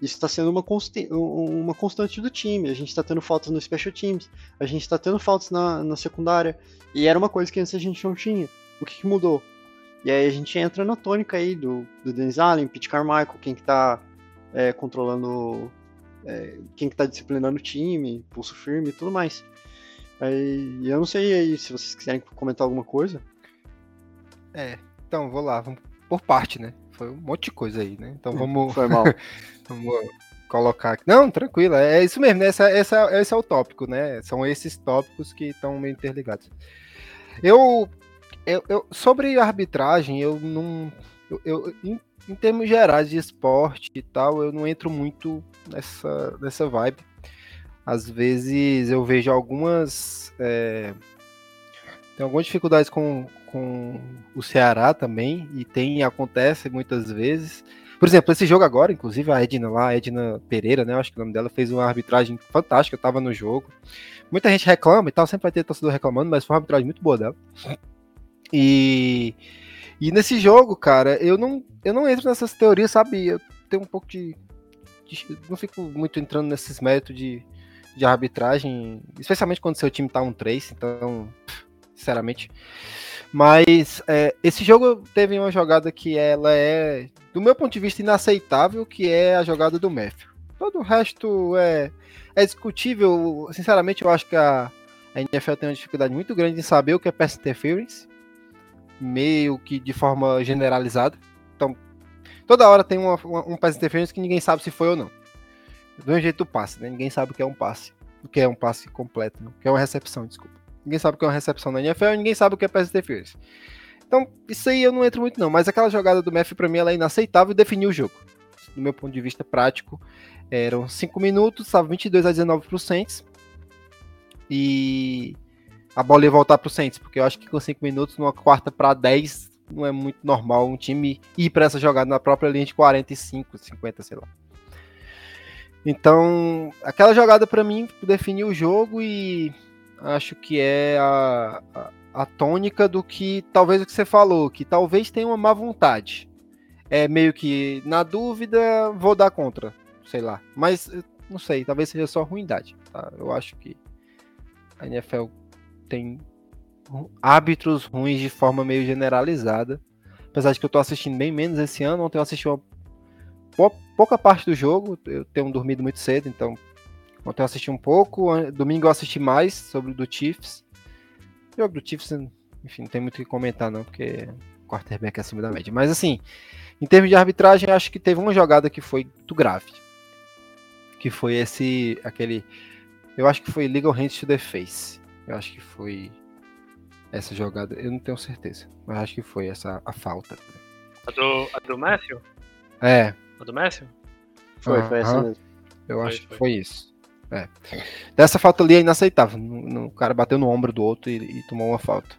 Isso está sendo uma, uma constante do time. A gente está tendo faltas no Special Teams, a gente está tendo faltas na, na secundária. E era uma coisa que antes a gente não tinha. O que, que mudou? E aí a gente entra na tônica aí do, do Dennis Allen, Pete Carmichael, quem que tá é, controlando, é, quem que tá disciplinando o time, pulso firme e tudo mais. Aí, eu não sei aí se vocês quiserem comentar alguma coisa. É, então vou lá, vamos por parte, né? Foi um monte de coisa aí, né? Então vamos. Foi mal. (laughs) vamos colocar aqui. Não, tranquilo, é isso mesmo, né? Essa, essa, esse é o tópico, né? São esses tópicos que estão meio interligados. Eu eu, eu, sobre arbitragem, eu não. Eu, eu em, termos gerais de esporte e tal, eu não entro muito nessa, nessa vibe. Às vezes eu vejo algumas. É, tem algumas dificuldades com, com o Ceará também, e tem acontece muitas vezes. Por exemplo, esse jogo agora, inclusive a Edna lá, a Edna Pereira, né? Acho que o nome dela fez uma arbitragem fantástica, estava no jogo. Muita gente reclama e tal, sempre vai ter torcedor reclamando, mas foi uma arbitragem muito boa dela. E, e nesse jogo, cara, eu não, eu não entro nessas teorias, sabe? Eu tenho um pouco de. de não fico muito entrando nesses métodos de, de arbitragem, especialmente quando seu time tá um 3, então, sinceramente. Mas é, esse jogo teve uma jogada que ela é, do meu ponto de vista, inaceitável, que é a jogada do Matthew. Todo o resto é, é discutível. Sinceramente, eu acho que a, A NFL tem uma dificuldade muito grande em saber o que é pass interference, meio que de forma generalizada. Então, toda hora tem uma, uma, um pass interference que ninguém sabe se foi ou não. Do jeito do passe, né? Ninguém sabe o que é um passe. O que é um passe completo, né? o que é uma recepção, desculpa. Ninguém sabe o que é uma recepção na NFL ninguém sabe o que é pass interference. Então, isso aí eu não entro muito não, mas aquela jogada do Matthew para mim ela é inaceitável e definiu o jogo. Do meu ponto de vista prático, eram 5 minutos, estava 22 a 19 para o Saints. E a bola ia voltar para o Saints, porque eu acho que com 5 minutos, numa quarta para 10, não é muito normal um time ir para essa jogada na própria linha de 45, 50, sei lá. Então, aquela jogada para mim definiu o jogo e acho que é a, a, a, tônica do que talvez o que você falou, que talvez tenha uma má vontade. É meio que na dúvida vou dar contra, sei lá. Mas não sei, talvez seja só ruindade. Tá? Eu acho que a NFL tem árbitros ruins de forma meio generalizada. Apesar de que eu tô assistindo bem menos esse ano, ontem eu assisti uma pouca parte do jogo, eu tenho dormido muito cedo, então ontem eu assisti um pouco, domingo eu assisti mais sobre o do Chiefs. O jogo do Chiefs, enfim, não tem muito o que comentar não, porque o quarterback é acima da média. Mas assim, em termos de arbitragem, acho que teve uma jogada que foi muito grave. Que foi esse, aquele, eu acho que foi legal hands to the face. Eu acho que foi essa jogada, eu não tenho certeza, mas acho que foi essa a falta. A do, a do Matthew? É. A do Matthew? Foi, foi essa mesmo. Eu foi, acho foi. que foi isso. É. Dessa falta ali é inaceitável. O cara bateu no ombro do outro e, e tomou uma falta.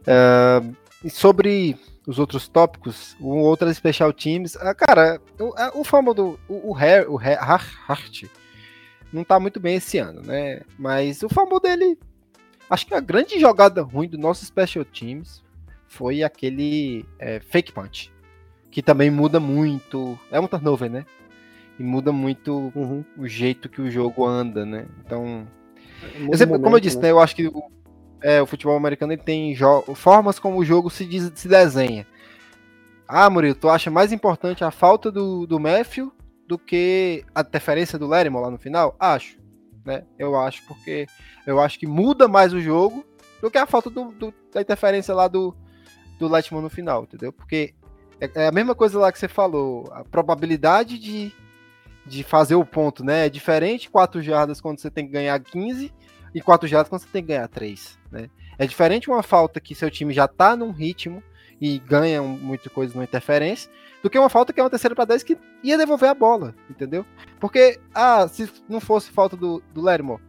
Uh, e sobre os outros tópicos, o outro Special Teams, uh, cara, o, o famoso o, o, Her, o Her, Hart não tá muito bem esse ano, né? Mas o famoso dele, acho que a grande jogada ruim do nosso Special Teams foi aquele é, fake punch, que também muda muito. É um turnover, né? e muda muito uhum. o jeito que o jogo anda, né? Então, eu sempre, momento, como eu disse, né? né? eu acho que o, é, o futebol americano ele tem formas como o jogo se, se desenha. Ah, Murilo, tu acha mais importante a falta do, do Matthew do que a interferência do Lerimo lá no final? Acho, né? Eu acho, porque eu acho que muda mais o jogo do que a falta do, do, da interferência lá do, do Letman no final, entendeu? Porque é, é a mesma coisa lá que você falou, a probabilidade de de fazer o ponto, né? É diferente 4 jardas quando você tem que ganhar 15 e 4 jardas quando você tem que ganhar 3, né? É diferente uma falta que seu time já tá num ritmo e ganha muita coisa na interferência, do que uma falta que é uma terceira para 10 que ia devolver a bola, entendeu? Porque, ah, se não fosse falta do, do Lermo,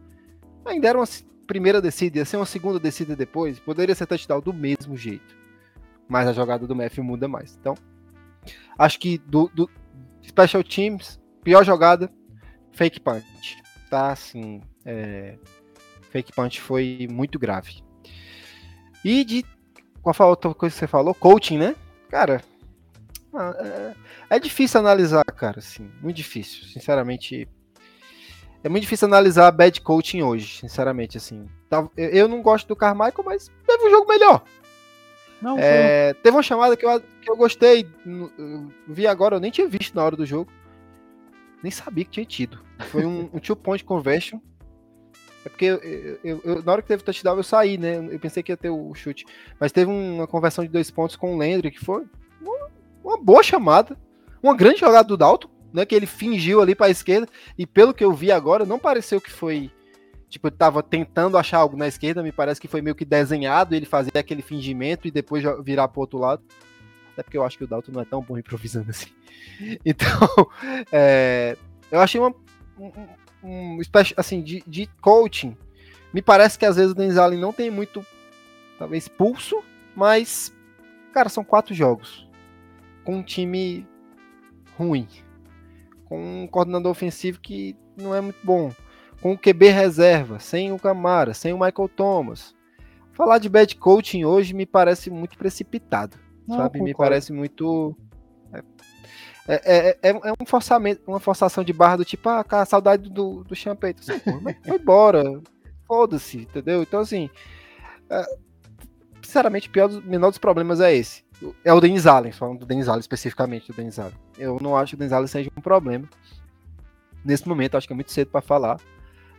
ainda era uma primeira descida, ia ser uma segunda descida depois, poderia ser touchdown do mesmo jeito. Mas a jogada do Matthew muda mais. Então, acho que do, do Special Teams, Pior jogada, fake punch. Tá assim. É, fake punch foi muito grave. E de. Qual foi a outra coisa que você falou? Coaching, né? Cara. Ah, é, é difícil analisar, cara, assim. Muito difícil. Sinceramente. É muito difícil analisar bad coaching hoje, sinceramente, assim. Eu não gosto do Carmichael, mas teve um jogo melhor. Não, é, teve uma chamada que eu, que eu gostei. Vi agora, eu nem tinha visto na hora do jogo nem sabia que tinha tido. Foi um, um two point conversion. É porque eu, eu, eu, na hora que teve o touchdown eu saí, né? Eu pensei que ia ter o chute. Mas teve uma conversão de dois pontos com o Landry, que foi uma, uma boa chamada. Uma grande jogada do Dalton, né? Que ele fingiu ali para a esquerda. E pelo que eu vi agora, não pareceu que foi. Tipo, ele tava tentando achar algo na esquerda, me parece que foi meio que desenhado, ele fazer aquele fingimento e depois virar pro outro lado. Até porque eu acho que o Dalton não é tão bom improvisando assim. (laughs) Então, (laughs) é, eu achei uma, um, assim, de, de coaching. Me parece que às vezes o Dennis Allen não tem muito, talvez, pulso, mas, cara, são quatro jogos. Com um time ruim. Com um coordenador ofensivo que não é muito bom. Com o QB reserva, sem o Camara, sem o Michael Thomas. Falar de bad coaching hoje me parece muito precipitado. Não, sabe? Me parece muito. É, é, é, é, um forçamento, uma forçação de barra do tipo, ah, cara, saudade do, do Champeito. Assim, foi embora. Foda-se, entendeu? Então, assim. É, sinceramente, o menor dos problemas é esse. É o Denis Allen, falando do Denis Allen especificamente, do Denis Allen. Eu não acho que o Denis Allen seja um problema. Nesse momento, acho que é muito cedo para falar.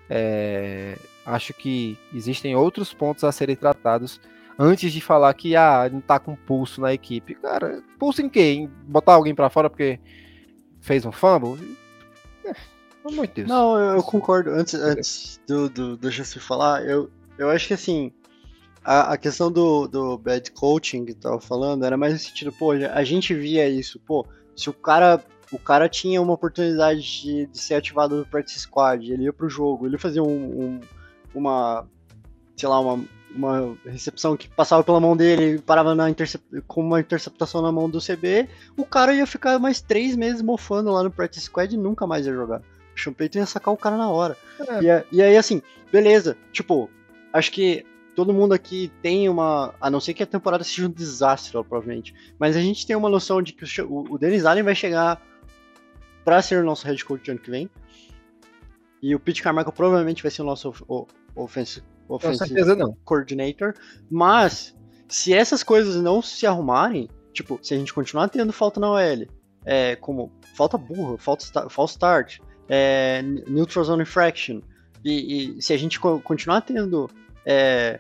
É, acho que existem outros pontos a serem tratados antes de falar que ah, não tá com pulso na equipe. Cara, pulso em quê? Em botar alguém para fora porque fez um fumble? É, pelo de Deus. Não, eu, eu concordo. Antes, antes do, do, do Jussi falar, eu, eu acho que assim, a, a questão do, do bad coaching que tava falando era mais no sentido, pô, a gente via isso, pô, se o cara o cara tinha uma oportunidade de, de ser ativado no practice squad, ele ia pro jogo, ele fazia um, um, uma, sei lá, uma, uma recepção que passava pela mão dele, parava na com uma interceptação na mão do CB, o cara ia ficar mais três meses mofando lá no practice squad e nunca mais ia jogar. O Sean ia sacar o cara na hora. É. E, e aí, assim, beleza, tipo, acho que todo mundo aqui tem uma. A não ser que a temporada seja um desastre, provavelmente. Mas a gente tem uma noção de que o, o Dennis Allen vai chegar para ser o nosso head coach ano que vem. E o Pete Carmichael provavelmente vai ser o nosso offensive, offensive coordinator. Mas, se essas coisas não se arrumarem, tipo, se a gente continuar tendo falta na OL, é, como falta burra, falta false start, é, neutral zone infraction, e, e, se a gente continuar tendo é,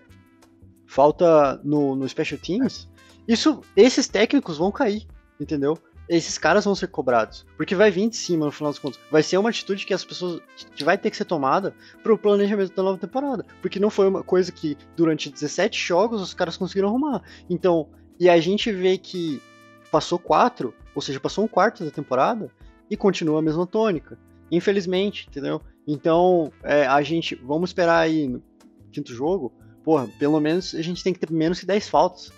falta no, no special teams, isso, esses técnicos vão cair, entendeu? Esses caras vão ser cobrados. Porque vai vir de cima, no final dos contos. Vai ser uma atitude que as pessoas. que vai ter que ser tomada pro planejamento da nova temporada. Porque não foi uma coisa que durante 17 jogos os caras conseguiram arrumar. Então, e a gente vê que passou quatro, ou seja, passou um quarto da temporada e continua a mesma tônica. Infelizmente, entendeu? Então, é, a gente. Vamos esperar aí no quinto jogo. Porra, pelo menos a gente tem que ter menos que 10 faltas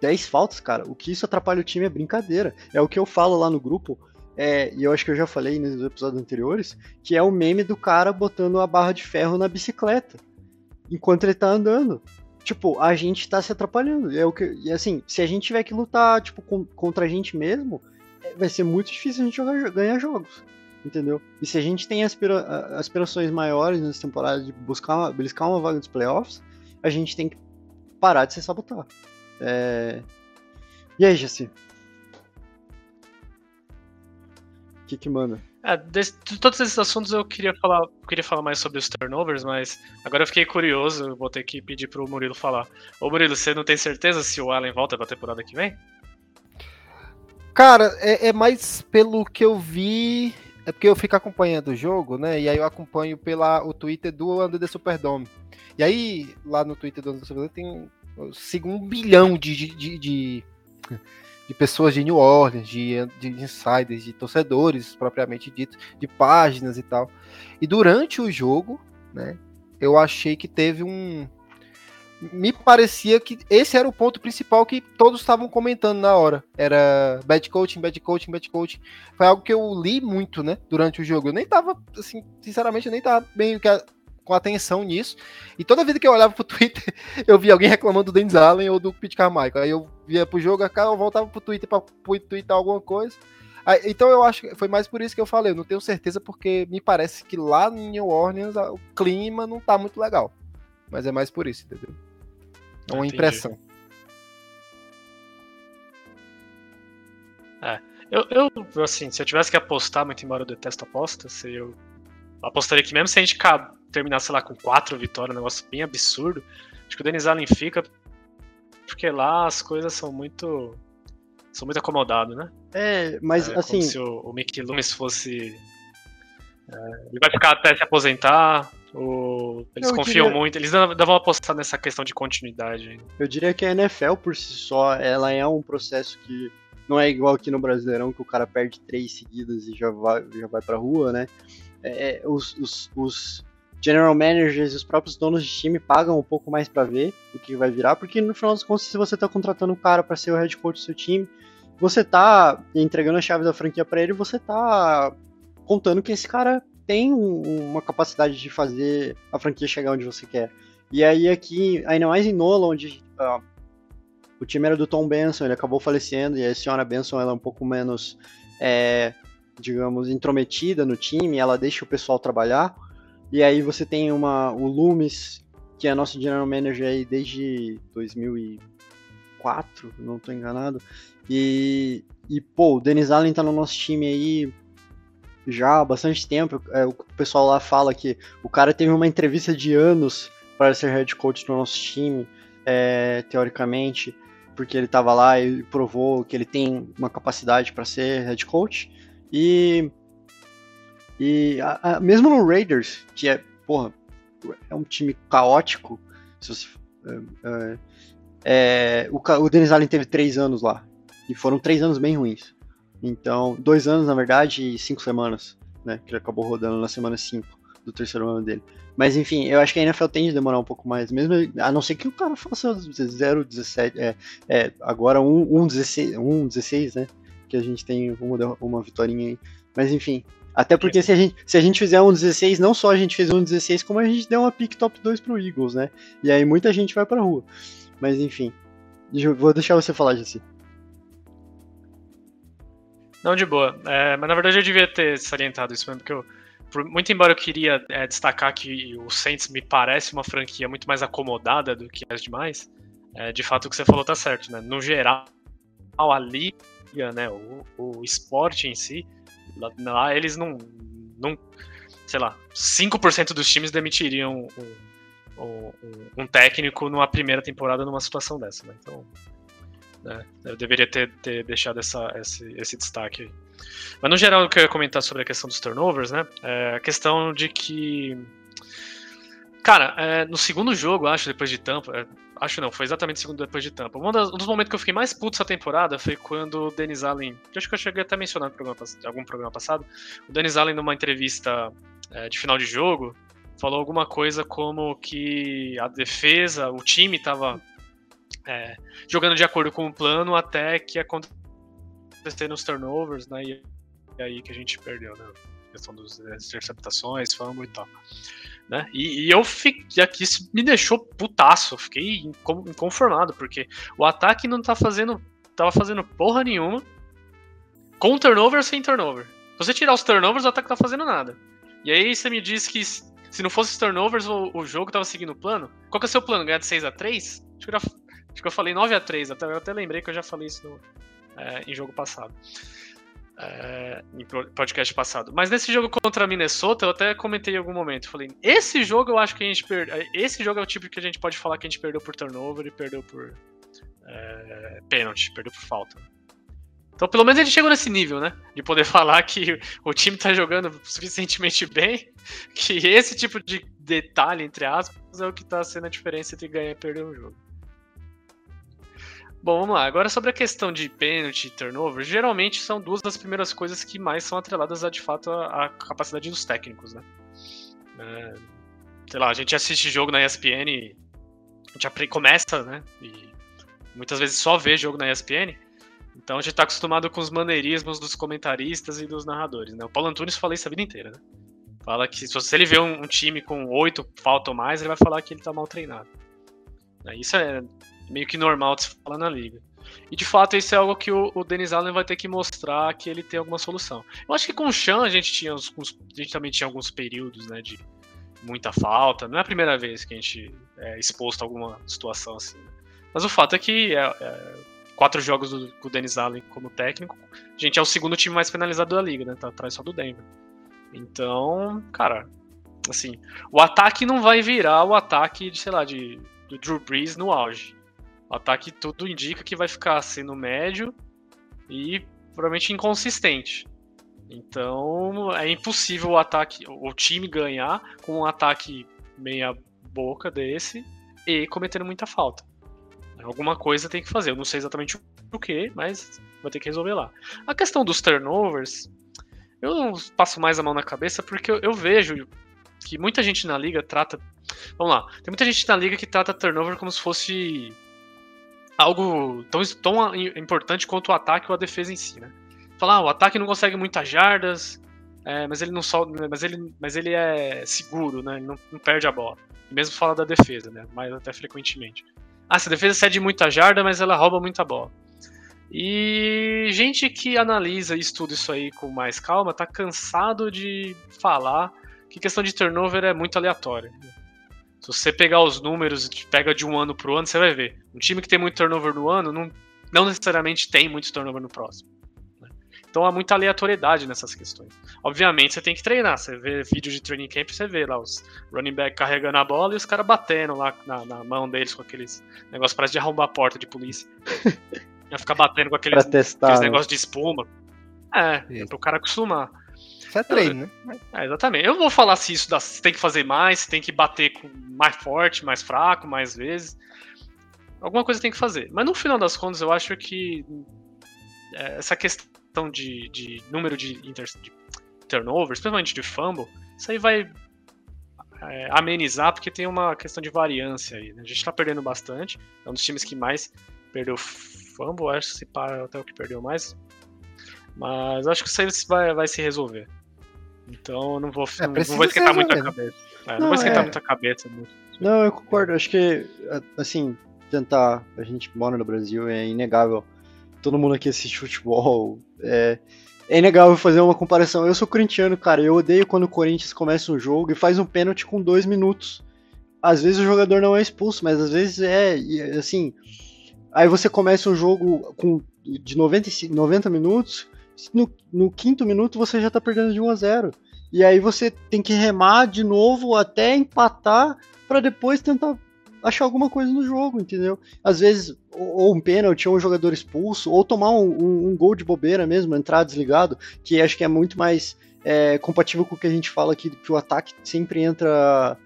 10 faltas, cara, o que isso atrapalha o time é brincadeira. É o que eu falo lá no grupo, é, e eu acho que eu já falei nos episódios anteriores, que é o meme do cara botando a barra de ferro na bicicleta, enquanto ele tá andando. Tipo, a gente tá se atrapalhando. É o que, e assim, se a gente tiver que lutar, tipo, com, contra a gente mesmo, é, vai ser muito difícil a gente jogar, ganhar jogos. Entendeu? E se a gente tem aspira, aspirações maiores nessa temporada de buscar uma, buscar uma vaga dos playoffs, a gente tem que parar de se sabotar. É... E aí, Jesse? O que que manda? É, de, de, todos esses assuntos eu queria falar, queria falar mais sobre os turnovers, mas agora eu fiquei curioso, vou ter que pedir pro Murilo falar. Ô Murilo, você não tem certeza se o Allen volta pra temporada que vem? Cara, é, é mais pelo que eu vi. É porque eu fico acompanhando o jogo, né? E aí eu acompanho pela o Twitter do Under the Superdome. E aí, lá no Twitter do Under the Superdome tem sigo um bilhão de, de, de, de, pessoas de New Orleans, de, de insiders, de torcedores propriamente dito, de páginas e tal. E durante o jogo, né, eu achei que teve um. Me parecia que esse era o ponto principal que todos estavam comentando na hora. Era bad coaching, bad coaching, bad coaching. Foi algo que eu li muito, né, durante o jogo. Eu nem tava, assim, sinceramente, eu nem tava bem com atenção nisso. E toda vida que eu olhava pro (laughs) Twitter, eu via alguém reclamando do Dennis Allen ou do Pete Carmichael. Aí eu via pro jogo, eu voltava pro Twitter pra, pro Twitter alguma coisa. Aí, então eu acho que foi mais por isso que eu falei. Eu não tenho certeza, porque me parece que lá em New Orleans o clima não tá muito legal. Mas é mais por isso, entendeu? É uma Entendi. impressão. É. Eu, eu, assim, se eu tivesse que apostar, muito embora eu detesto apostas, eu apostaria que mesmo se a gente terminar, sei lá, com quatro vitórias, um negócio bem absurdo, acho que o Denis Allen fica porque lá as coisas são muito são muito acomodadas, né? É, mas é, assim... se o, o Mickey Loomis fosse... É, ele vai ficar até se aposentar, o, eles eu confiam diria... muito, eles ainda vão apostar nessa questão de continuidade. Eu diria que a NFL por si só, ela é um processo que não é igual aqui no Brasileirão, que o cara perde três seguidas e já vai, já vai pra rua, né? É, os, os, os, general managers e os próprios donos de time pagam um pouco mais para ver o que vai virar, porque no final das contas, se você tá contratando um cara para ser o head coach do seu time, você tá entregando a chave da franquia para ele, você tá contando que esse cara tem um, uma capacidade de fazer a franquia chegar onde você quer. E aí aqui, ainda mais em Nola, onde uh, o time era do Tom Benson, ele acabou falecendo, e a senhora Benson ela é um pouco menos, é, digamos, intrometida no time, ela deixa o pessoal trabalhar. E aí você tem uma, o Loomis, que é nosso general manager aí desde 2004, não estou enganado. E, e, pô, o Dennis Allen tá no nosso time aí já há bastante tempo. É, o pessoal lá fala que o cara teve uma entrevista de anos para ser head coach do nosso time, é, teoricamente, porque ele estava lá e provou que ele tem uma capacidade para ser head coach. E, e a, a, mesmo no Raiders, que é, porra, é um time caótico, você, é, é, é o, o Dennis Allen teve três anos lá, e foram três anos bem ruins. Então, dois anos, na verdade, e cinco semanas, né? Que ele acabou rodando na semana 5 do terceiro ano dele. Mas enfim, eu acho que a NFL tende a demorar um pouco mais, mesmo a não ser que o cara faça 0,17, é, é, agora 1,16, um, um 16, né? Que a gente tem uma, uma vitória aí. Mas enfim, até porque se a, gente, se a gente fizer um 16, não só a gente fez um 16, como a gente deu uma pick top 2 pro Eagles, né? E aí muita gente vai pra rua. Mas enfim, vou deixar você falar, Jesse. Não, de boa. É, mas na verdade eu devia ter salientado isso mesmo, porque eu, por, muito embora eu queria é, destacar que o Saints me parece uma franquia muito mais acomodada do que as demais, é, de fato o que você falou tá certo, né? No geral, a né, o, o esporte em si, lá, lá eles não, não, sei lá, 5% dos times demitiriam um, um, um, técnico numa primeira temporada numa situação dessa, né? Então, né? Eu deveria ter, ter deixado essa, esse, esse destaque aí. Mas no geral, eu queria comentar sobre a questão dos turnovers, né? É a questão de que. Cara, é, no segundo jogo, acho, depois de Tampa. É, acho não, foi exatamente o segundo depois de Tampa. Um, das, um, dos momentos que eu fiquei mais puto essa temporada foi quando o Dennis Allen. Que acho que eu cheguei até a mencionar programa, algum programa passado. O Dennis Allen, numa entrevista é, de final de jogo, falou alguma coisa como que a defesa, o time estava é, jogando de acordo com o plano até que aconteceram os turnovers, né? E, aí que a gente perdeu, né? A questão das interceptações, fama e tal. Né? E, e eu fiquei aqui, isso me deixou putaço, fiquei inconformado, porque o ataque não tá fazendo, tava fazendo porra nenhuma, com turnover ou sem turnover. Se você tirar os turnovers, o ataque tá fazendo nada. E aí você me diz que se não fosse os turnovers, o, o jogo tava seguindo o plano. Qual que é o seu plano? Ganhar de 6 a 3 Acho que era Acho que eu falei 9 a 3 até, eu até lembrei que eu já falei isso no, é, em jogo passado. É, em podcast passado. Mas nesse jogo contra a Minnesota, eu até comentei em algum momento. Falei, esse jogo eu acho que a gente perdeu. Esse jogo é o tipo que a gente pode falar que a gente perdeu por turnover e perdeu por é, pênalti, perdeu por falta. Então, pelo menos a gente chegou nesse nível, né? De poder (laughs) falar que o time tá jogando suficientemente bem, que esse tipo de detalhe, entre aspas, é o que tá sendo a diferença entre ganhar e perder um jogo. Bom, vamos lá. Agora sobre a questão de pênalti e turnover, geralmente são duas das primeiras coisas que mais são atreladas a de fato a, a capacidade dos técnicos, né? É, sei lá, a gente assiste jogo na ESPN, a gente começa, né? E muitas vezes só vê jogo na ESPN. Então a gente tá acostumado com os maneirismos dos comentaristas e dos narradores, né? O Paulo Antunes fala isso a vida inteira, né? Fala que se ele vê um, time com oito falta ou mais, ele vai falar que ele tá mal treinado. Isso é meio que normal de se falar na liga. E de fato isso é algo que o, o Dennis Allen vai ter que mostrar que ele tem alguma solução. Eu acho que com o Chan a gente tinha uns, a gente também tinha alguns períodos, né, de muita falta. Não é a primeira vez que a gente é exposto a alguma situação assim. Mas o fato é que é, é, quatro jogos do, com o Dennis Allen como técnico, a gente é o segundo time mais penalizado da liga, né? Tá atrás só do Denver. Então, cara, assim, o ataque não vai virar o ataque de, sei lá, de do Drew Brees no auge. O ataque tudo indica que vai ficar sendo médio e provavelmente inconsistente. Então é impossível o ataque, o time ganhar com um ataque meia boca desse e cometendo muita falta. Alguma coisa tem que fazer. Eu não sei exatamente o que, mas vai ter que resolver lá. A questão dos turnovers, eu não passo mais a mão na cabeça porque eu, eu vejo que muita gente na liga trata. Vamos lá, tem muita gente na liga que trata turnover como se fosse algo tão, tão importante quanto o ataque ou a defesa em si, né? Falar, ah, o ataque não consegue muitas jardas, é, mas ele não só, mas ele, mas ele é seguro, né? Ele não, não perde a bola. E mesmo fala da defesa, né? Mais até frequentemente. Ah, se a defesa cede muita jarda, mas ela rouba muita bola. E gente que analisa e estuda isso aí com mais calma tá cansado de falar que questão de turnover é muito aleatória. Se você pegar os números, pega de um ano para o ano, você vai ver. Um time que tem muito turnover no ano não, não necessariamente tem muito turnover no próximo. Né? Então há muita aleatoriedade nessas questões. Obviamente você tem que treinar. Você vê vídeos de training camp, você vê lá os running back carregando a bola e os caras batendo lá na, na, mão deles com aqueles negócios parece de arrombar a porta de polícia. (laughs) Ia ficar batendo com aqueles, testar, aqueles né? negócios de espuma. É, é pro cara acostumar. Isso é treino, né? É, exatamente. Eu vou falar se isso dá, se tem que fazer mais, se tem que bater com mais forte, mais fraco, mais vezes. Alguma coisa tem que fazer. Mas no final das contas, eu acho que é, essa questão de, de número de, inter, de turnovers, principalmente de fumble, isso aí vai é, amenizar porque tem uma questão de variância aí. Né? A gente tá perdendo bastante. É um dos times que mais perdeu fumble, acho que se para até o que perdeu mais. Mas acho que isso aí vai, vai se resolver. Então eu não vou, É, não, não vou esquentar muito a cabeça. É, não, Não, vou esquentar é. muito a cabeça. Muito. Não, eu concordo. Acho que, assim, tentar. A gente mora no Brasil, é inegável. Todo mundo aqui assiste futebol. É, é inegável fazer uma comparação. Eu sou corintiano, cara. Eu odeio quando o Corinthians começa um jogo e faz um pênalti com dois minutos. Às vezes o jogador não é expulso, mas às vezes é. e, assim. Aí você começa um jogo com, de 95, 90 minutos. No, no quinto minuto você já tá perdendo de 1 a 0 E aí você tem que remar de novo até empatar para depois tentar achar alguma coisa no jogo, entendeu? Às vezes, ou, ou um pênalti, ou um jogador expulso, ou tomar um, um- um gol de bobeira mesmo, entrar desligado, que acho que é muito mais é, compatível com o que a gente fala aqui, que o ataque sempre entra.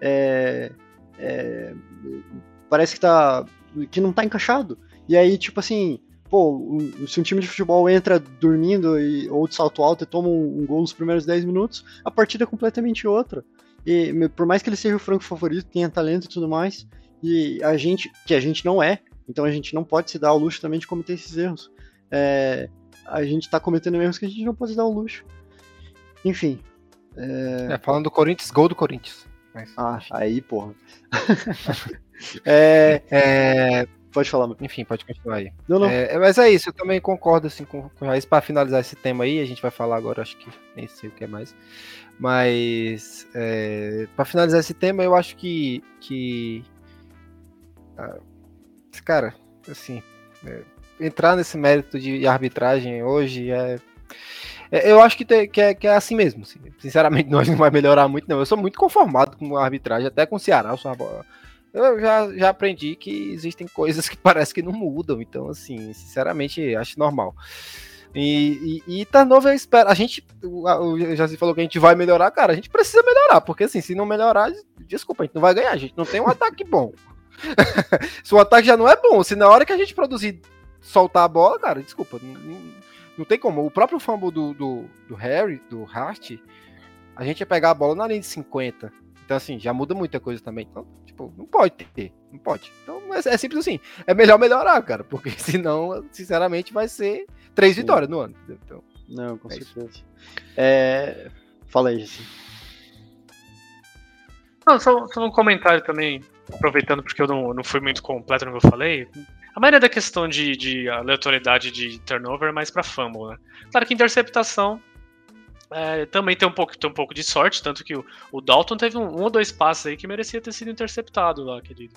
é, é, parece que tá. que não tá encaixado. E aí, tipo assim, pô, se um time de futebol entra dormindo e, ou de salto alto e toma um, um gol nos primeiros 10 minutos, a partida é completamente outra. E por mais que ele seja o franco favorito, tenha talento e tudo mais, e a gente, que a gente não é, então a gente não pode se dar ao luxo também de cometer esses erros. É, a gente tá cometendo erros que a gente não pode se dar ao luxo. Enfim. É, falando do Corinthians, gol do Corinthians. Mas, Ah, aí, porra. (laughs) é, é, pode falar, mano. enfim, pode continuar aí. Não, não. É, mas é isso, eu também concordo assim, com, com isso. Para finalizar esse tema aí, a gente vai falar agora, acho que nem sei o que é mais. Mas é, para finalizar esse tema, eu acho que. que ah, cara, assim, é, entrar nesse mérito de arbitragem hoje é. é, Eu acho que, tem- que, é, que é assim mesmo. assim. Sinceramente, (laughs) nós não vai melhorar muito, não. Eu sou muito conformado com a arbitragem, até com o Ceará. Eu, sou eu já, já aprendi que existem coisas (laughs) que parece que não mudam. Então, assim, sinceramente, acho normal. E, e, e turnover, eu espero. A gente, o, Jazi falou que a gente vai melhorar, cara. A gente precisa melhorar, porque assim, se não melhorar, desculpa, a gente não vai ganhar. A gente não tem um ataque bom. (laughs) se o ataque já não é bom, se na hora que a gente produzir, soltar a bola, cara, desculpa, não, não tem como. O próprio fumble do, do, do Harry, do Hart, a gente ia pegar a bola na linha de 50. Então, assim, já muda muita coisa também. Então, tipo, não pode ter, não pode. Então, é, é simples assim. É melhor melhorar, cara, porque (laughs) senão, sinceramente, vai ser três Sim. vitórias no ano. entendeu? Então, Não, com É certeza. É, Fala aí, Jesse. Não, só, só um comentário também, aproveitando porque eu não, não fui muito completo no que eu falei. A maioria da questão de, de aleatoriedade de turnover é mais pra fumble, né? Claro que interceptação é, também tem um, pouco, tem um pouco de sorte, tanto que o, o Dalton teve um, um ou dois passes aí que merecia ter sido interceptado lá, aquele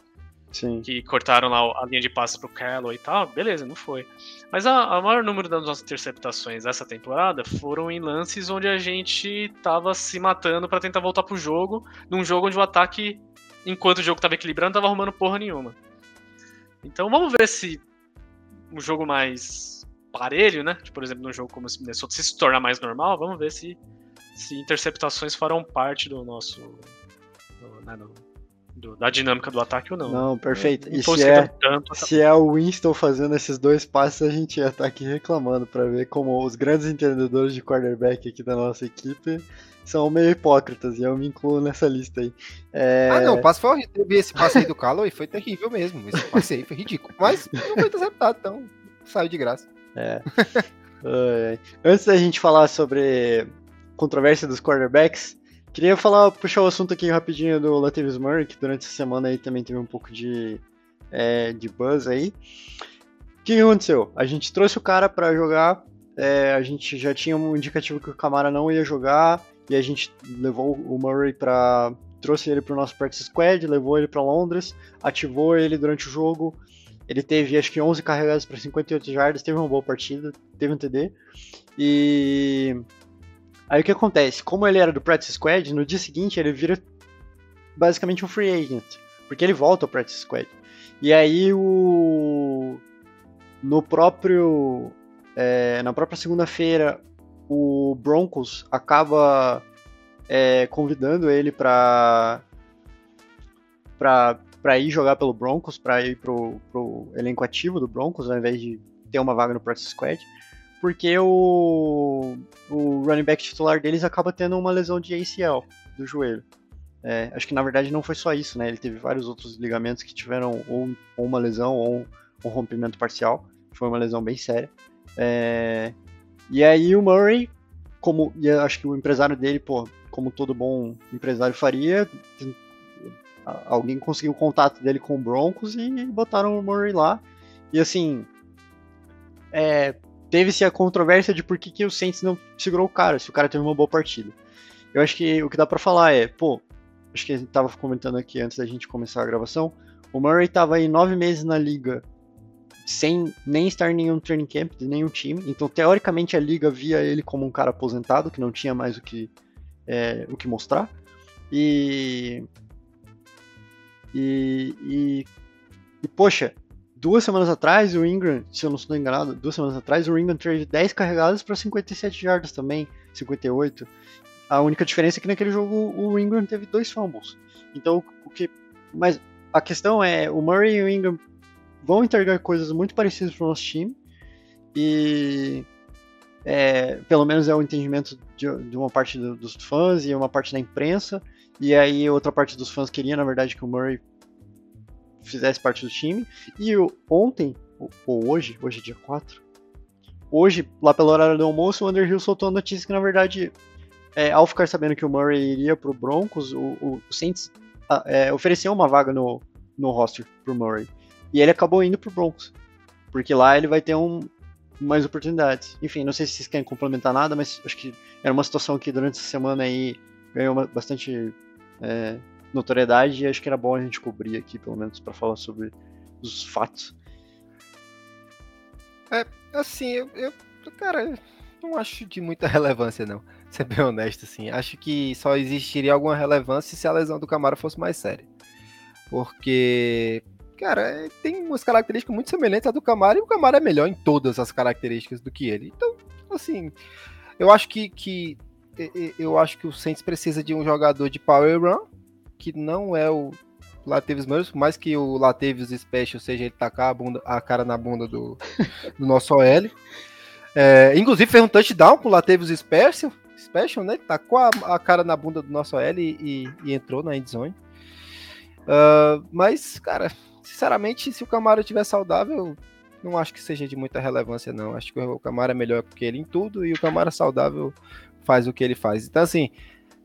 Sim. que cortaram lá a linha de passes pro Callaway e tal, beleza, não foi. Mas a, a maior número das nossas interceptações dessa temporada foram em lances onde a gente tava se matando pra tentar voltar pro jogo, num jogo onde o ataque, enquanto o jogo tava equilibrando, tava arrumando porra nenhuma. Então vamos ver se um jogo mais parelho, né? Tipo, por exemplo, num jogo como esse Minnesota, se se tornar mais normal, vamos ver se, se interceptações farão parte do nosso. do- né, do- do- da dinâmica do ataque ou não. Não, perfeito. Não E se é, tanto, se é o Winston fazendo esses dois passes, a gente ia estar aqui reclamando pra ver como os grandes entendedores de quarterback aqui da nossa equipe são meio hipócritas, e eu me incluo nessa lista aí. É, Ah, não, o passe foi horrível. Teve esse passe aí do Calo e foi terrível mesmo. Esse passe aí foi ridículo. Mas não foi interceptado, então saiu de graça. É. (laughs) Antes da gente falar sobre controvérsia dos quarterbacks, queria falar, puxar o assunto aqui rapidinho do Latavius Murray, que durante essa semana aí também teve um pouco de, é, de buzz aí. O que aconteceu? A gente trouxe o cara pra jogar, é, a gente já tinha um indicativo que o Camara não ia jogar, e a gente levou o Murray pra, trouxe ele para o nosso practice squad, levou ele para Londres, ativou ele durante o jogo. Ele teve acho que 11 carregadas para 58 jardas, teve uma boa partida, teve um TD. E aí o que acontece? Como ele era do practice squad, no dia seguinte ele vira basicamente um free agent, porque ele volta ao practice squad. E aí o no próprio é, na própria segunda-feira o Broncos acaba é, convidando ele para para ir jogar pelo Broncos, para ir pro, pro elenco ativo do Broncos, ao invés de ter uma vaga no practice squad, porque o, o running back titular deles acaba tendo uma lesão de ACL do joelho. É, acho que na verdade não foi só isso, né? Ele teve vários outros ligamentos que tiveram ou, ou uma lesão ou um, um, rompimento parcial. Foi uma lesão bem séria. É, e aí o Murray, como e acho que o empresário dele, pô, como todo bom empresário faria, alguém conseguiu o contato dele com o Broncos e botaram o Murray lá. E assim, é, teve-se a controvérsia de por que, que o Saints não segurou o cara, se o cara teve uma boa partida. Eu acho que o que dá para falar é, pô, acho que a gente tava comentando aqui antes da gente começar a gravação, o Murray tava aí nove meses na liga sem nem estar em nenhum training camp de nenhum time, então teoricamente a liga via ele como um cara aposentado, que não tinha mais o que, é, o que mostrar, e, e, e, e poxa, duas semanas atrás o Ingram, se eu não estou enganado, duas semanas atrás o Ingram teve 10 carregadas para 57 jardas também, 58. A única diferença é que naquele jogo o Ingram teve dois fumbles. Então, o que. Mas a questão é: o Murray e o Ingram vão entregar coisas muito parecidas para o nosso time. E. É, pelo menos é o entendimento de, de uma parte do, dos fãs e uma parte da imprensa. E aí, outra parte dos fãs queria, na verdade, que o Murray fizesse parte do time. E ontem, ou hoje, hoje é dia 4, hoje, lá pelo horário do almoço, o Underhill soltou a notícia que, na verdade, é, ao ficar sabendo que o Murray iria pro Broncos, o, o, o Saints é, ofereceu uma vaga no, no roster pro Murray. E ele acabou indo pro Broncos. Porque lá ele vai ter um, mais oportunidades. Enfim, não sei se vocês querem complementar nada, mas acho que era uma situação que durante essa semana aí ganhou bastante é, notoriedade e acho que era bom a gente cobrir aqui, pelo menos, para falar sobre os fatos. É, assim, eu, eu, cara, não acho de muita (laughs) relevância, não. Ser bem honesto, assim. Acho que só existiria alguma relevância se a lesão do Camaro fosse mais séria. Porque, cara, é, tem umas características muito semelhantes à do Camaro e o Camaro é melhor em todas as características do que ele. Então, assim, eu acho que, que eu acho que o Saints precisa de um jogador de power run, que não é o Latavius Murray, por mais que o Latavius Special seja ele tacar a, bunda, a cara na bunda do, do nosso OL. É, inclusive fez um touchdown com o Latavius Special, Special, né? Tacou a, a cara na bunda do nosso OL e, e, entrou na endzone. Uh, mas, cara, sinceramente, se o Camaro estiver saudável, não acho que seja de muita relevância, não. Acho que o Camaro é melhor que ele em tudo e o Camaro saudável faz o que ele faz. Então, assim,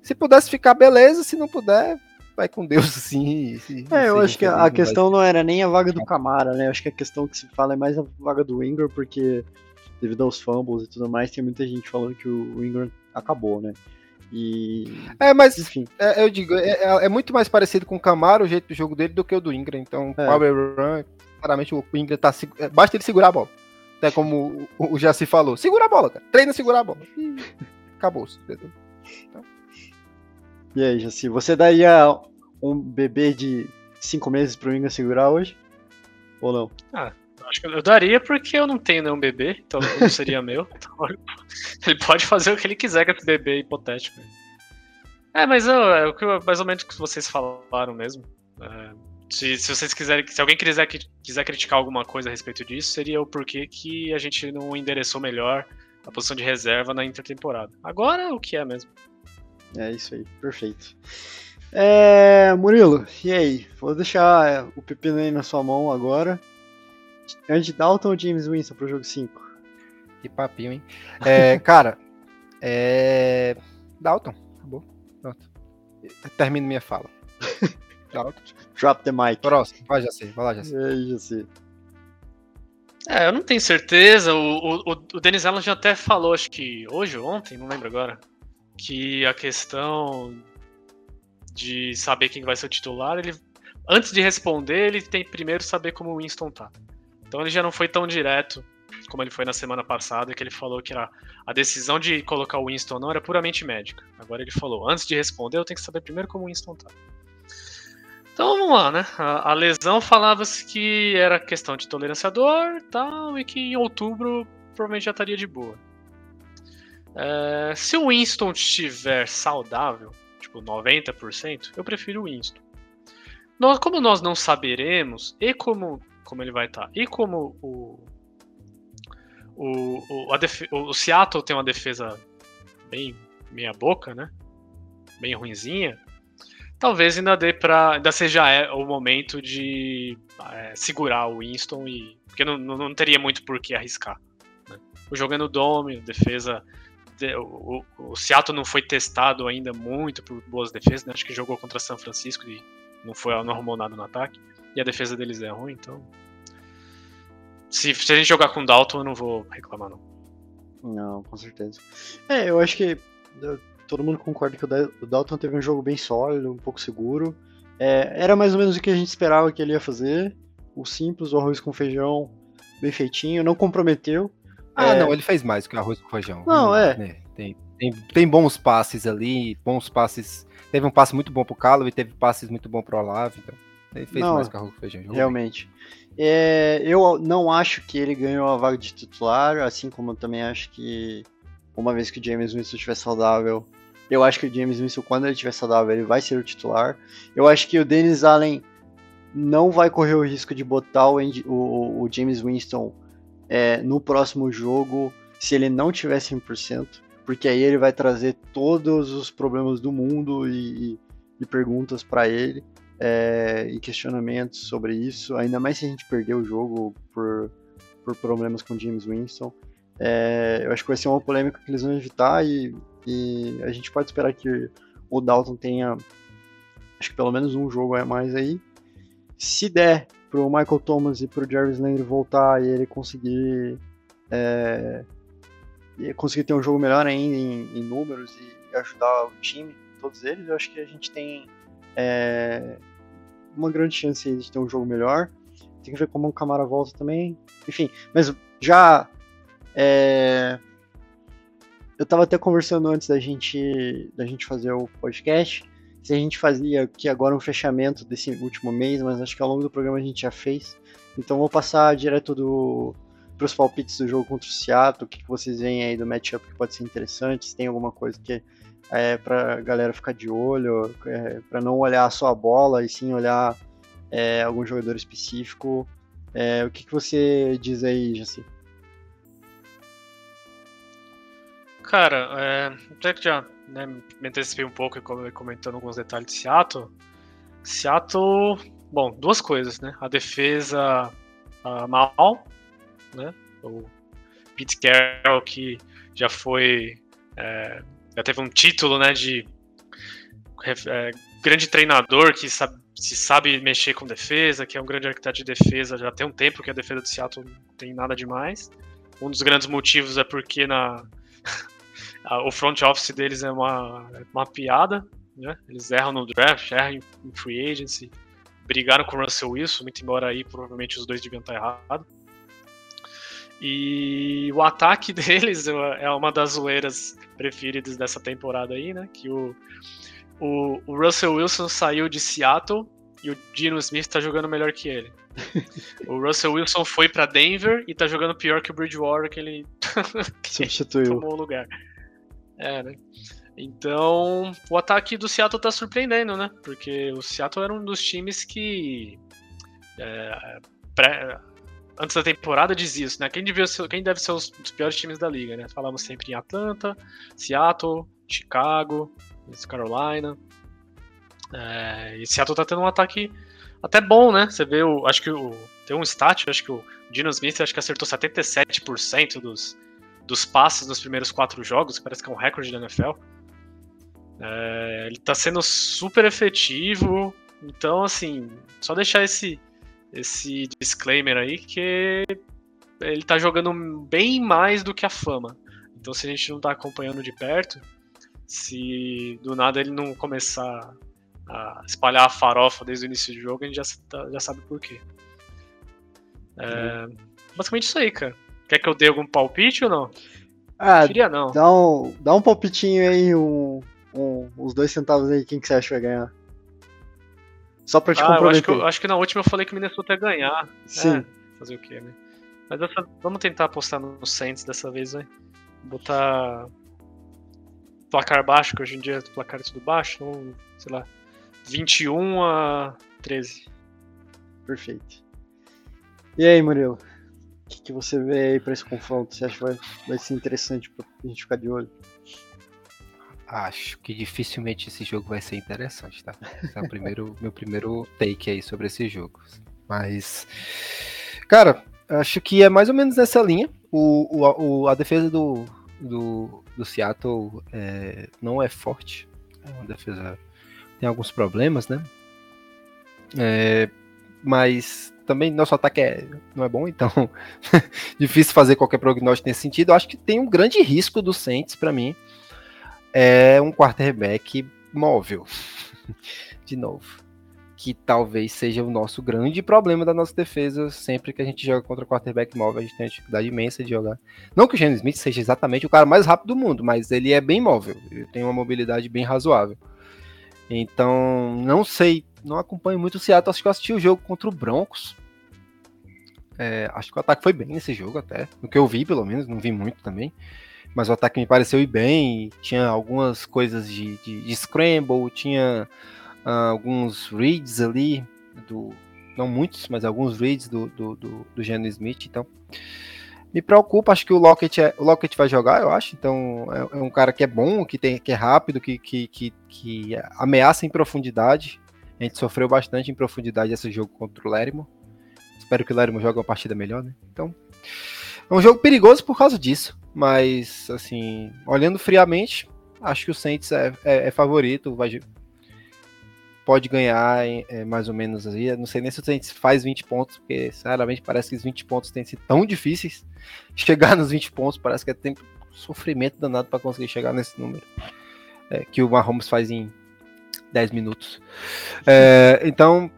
se pudesse ficar, beleza. Se não puder, vai com Deus. Se, (laughs) é, eu acho que a questão não era nem a vaga do Camara, né? Eu acho que a questão que se fala é mais a vaga do Ingram, porque devido aos fumbles e tudo mais, tem muita gente falando que o Ingram acabou, né? E. É, mas enfim. É, eu digo, é, é, é, muito mais parecido com o Camara, o jeito do jogo dele, do que o do Ingram. Então, é. Power Run, claramente o Ingram tá. É, basta ele segurar a bola. Até como o, o Jaci falou: segura a bola, cara. Treina segurar a bola. (laughs) E acabou. Então... E aí, Jaci, você daria um bebê de 5 meses pro Ingram segurar hoje? Ou não? Ah, Acho que eu daria porque eu não tenho nenhum bebê, então não (laughs) seria meu. Então, ele pode fazer o que ele quiser com esse bebê hipotético. É, mas é o que mais ou menos que vocês falaram mesmo. É, se, se vocês quiserem, se alguém quiser, quiser criticar alguma coisa a respeito disso, seria o porquê que a gente não endereçou melhor a posição de reserva na intertemporada. Agora o que é mesmo. É isso aí, perfeito. É, Murilo, e aí? Vou deixar o pepino aí na sua mão agora. Andy Dalton ou James Winston pro jogo 5? Que papinho, hein? É, (laughs) cara, é. Dalton, acabou. Pronto. Termino minha fala. (laughs) Dalton. Drop the mic. Próximo, vai, Jacê. Vai lá, Jacê. É, Jacê. É, eu não tenho certeza. O, o, o Denis Allen já até falou, acho que hoje ou ontem, não lembro agora, que a questão de saber quem vai ser o titular, ele antes de responder, ele tem primeiro saber como o Winston tá. Então ele já não foi tão direto como ele foi na semana passada, que ele falou que a, decisão de colocar o Winston não era puramente médica. Agora ele falou, antes de responder, eu tenho que saber primeiro como o Winston tá. Então vamos lá, né? A, a lesão falava-se que era questão de tolerância à dor tal, e que em outubro provavelmente já estaria de boa. É, se o Winston estiver saudável, tipo 90%, eu prefiro o Winston. Nós, como nós não saberemos, e como, como ele vai estar, tá, e como o, o, o, def, o, Seattle tem uma defesa bem meia boca, né? Bem ruinzinha. Talvez ainda dê para ainda seja é, o momento de é, segurar o Winston e porque não, não, não teria muito por que arriscar. Né? O jogo é no Dome, defesa o, o, Seattle não foi testado ainda muito por boas defesas, né? acho que jogou contra São Francisco e não foi não arrumou nada no ataque. E a defesa deles é ruim, então. Se, se a gente jogar com Dalton, eu não vou reclamar, não. Não, com certeza. É, eu acho que todo mundo concorda que o Dalton teve um jogo bem sólido, um pouco seguro. É, era mais ou menos o que a gente esperava que ele ia fazer. O simples, o arroz com feijão, bem feitinho, não comprometeu. Ah, é... não, ele fez mais que o arroz com feijão. Não, é. é tem, tem, tem, bons passes ali, bons passes. Teve um passe muito bom pro Calo e teve passes muito bom pro Olavo, então ele fez não, mais que o arroz com feijão. Realmente. É, eu não acho que ele ganhou a vaga de titular, assim como eu também acho que uma vez que o James Winston estiver saudável, eu acho que o James Winston, quando ele estiver saudável, ele vai ser o titular. Eu acho que o Dennis Allen não vai correr o risco de botar o, o, o James Winston é, no próximo jogo se ele não tiver 100%, porque aí ele vai trazer todos os problemas do mundo e, e perguntas para ele é, e questionamentos sobre isso, ainda mais se a gente perder o jogo por, por problemas com James Winston. É, eu acho que vai ser uma polêmica que eles vão evitar e, e a gente pode esperar que o Dalton tenha, acho que pelo menos um jogo a mais aí. Se der pro Michael Thomas e pro Jarvis Landry voltar e ele conseguir é, conseguir ter um jogo melhor ainda em, em, números e ajudar o time, todos eles, eu acho que a gente tem é, uma grande chance de ter um jogo melhor. Tem que ver como o Camara volta também. Enfim, mas já é, eu tava até conversando antes da gente da gente fazer o podcast se a gente fazia aqui agora um fechamento desse último mês, mas acho que ao longo do programa a gente já fez. Então vou passar direto do para os palpites do jogo contra o Seattle, o que, que vocês veem aí do matchup que pode ser interessante, se tem alguma coisa que é para galera ficar de olho, é, para não olhar só a bola e sim olhar é, algum jogador específico. É, o que, que você diz aí, Jaci? Cara, é, até que já né, me antecipei um pouco comentando alguns detalhes de Seattle. Seattle, bom, duas coisas, né? A defesa uh, mal, né? O Pete Carroll que já foi, é, já teve um título, né, de é, grande treinador que sabe, se sabe mexer com defesa, que é um grande arquiteto de defesa. Já tem um tempo que a defesa do Seattle não tem nada demais. Um dos grandes motivos é porque na (laughs) o front office deles é uma, uma piada, né? Eles erram no draft, erram em free agency, brigaram com o Russell Wilson, muito embora aí provavelmente os dois deviam estar errados. E o ataque (laughs) deles é uma das zoeiras preferidas dessa temporada aí, né? Que o, o, o Russell Wilson saiu de Seattle e o Dino Smith tá jogando melhor que ele. (laughs) o Russell Wilson foi para Denver e tá jogando pior que o Bridgewater que ele (laughs) substituiu tomou o lugar. É, né? Então, o ataque do Seattle tá surpreendendo, né? Porque o Seattle era um dos times que. É, pré, antes da temporada dizia isso, né? Quem, devia ser, quem deve ser os, os piores times da liga, né? Falamos sempre em Atlanta, Seattle, Chicago, Carolina. É, e Seattle tá tendo um ataque até bom, né? Você vê, o, acho que o, tem um stat, acho que o Dino Smith acho que acertou 77% dos, dos passes nos primeiros quatro jogos, parece que é um recorde da NFL. É, ele tá sendo super efetivo, então assim, só deixar esse, esse disclaimer aí que ele tá jogando bem mais do que a fama. Então se a gente não tá acompanhando de perto, se do nada ele não começar a espalhar a farofa desde o início do jogo, a gente já, já sabe por quê. É, basicamente isso aí, cara. Quer que eu dê algum palpite ou não? Ah, Queria não. dá um, dá um palpitinho aí, um, um, uns dois centavos aí, quem que você acha que vai ganhar? Só pra te Ah, eu acho, comprometer. que, eu- acho que na última eu falei que o Minnesota ia ganhar. Sim. É, fazer o quê, né? Mas dessa- vamos tentar apostar no Saints dessa vez, né? Botar placar baixo, que hoje em dia o placar é tudo baixo, então, sei lá, 21 a 13. Perfeito. E aí, Murilo? O que, que você vê aí pra esse confronto? Você acha que vai, vai ser interessante pra gente ficar de olho? Acho que dificilmente esse jogo vai ser interessante, tá? Esse é o primeiro, (laughs) meu primeiro take aí sobre esse jogo. Mas, cara, acho que é mais ou menos nessa linha. O, o, a- o- a defesa do, do, do Seattle é, não é forte. É uma defesa tem alguns problemas, né? É, mas também nosso ataque é, não é bom, então (laughs) difícil fazer qualquer prognóstico nesse sentido. Eu acho que tem um grande risco do Saints para mim é um quarterback móvel. (laughs) De novo. Que talvez seja o nosso grande problema da nossa defesa. Sempre que a gente joga contra quarterback móvel, a gente tem uma dificuldade imensa de jogar. Não que o Geno Smith seja exatamente o cara mais rápido do mundo, mas ele é bem móvel. Ele tem uma mobilidade bem razoável. Então, não sei. Não acompanho muito o Seattle. Acho que eu assisti o jogo contra o Broncos. É, acho que o ataque foi bem nesse jogo até. No que eu vi, pelo menos. Não vi muito também mas o ataque me pareceu ir bem. Tinha algumas coisas de, de, de scramble, tinha ah, alguns reads ali, do, não muitos, mas alguns reads do, do, do, do Geno Smith. Então, me preocupa. Acho que o Lockett, é, o Lockett vai jogar, eu acho. Então, é, é um cara que é bom, que, tem, que é rápido, que, que, que, que ameaça em profundidade. A gente sofreu bastante em profundidade esse jogo contra o Lérimo. Espero que o Lérimo jogue uma partida melhor, né? Então, é um jogo perigoso por causa disso. Mas, assim, olhando friamente, acho que o Saints é, é, é favorito. Vai, pode ganhar é, mais ou menos aí. Não sei nem se o Saints faz 20 pontos, porque, sinceramente, parece que os 20 pontos têm sido tão difíceis. (laughs) Chegar nos 20 pontos parece que é tempo sofrimento danado para conseguir chegar nesse número. É, que o Mahomes faz em 10 minutos. É, então,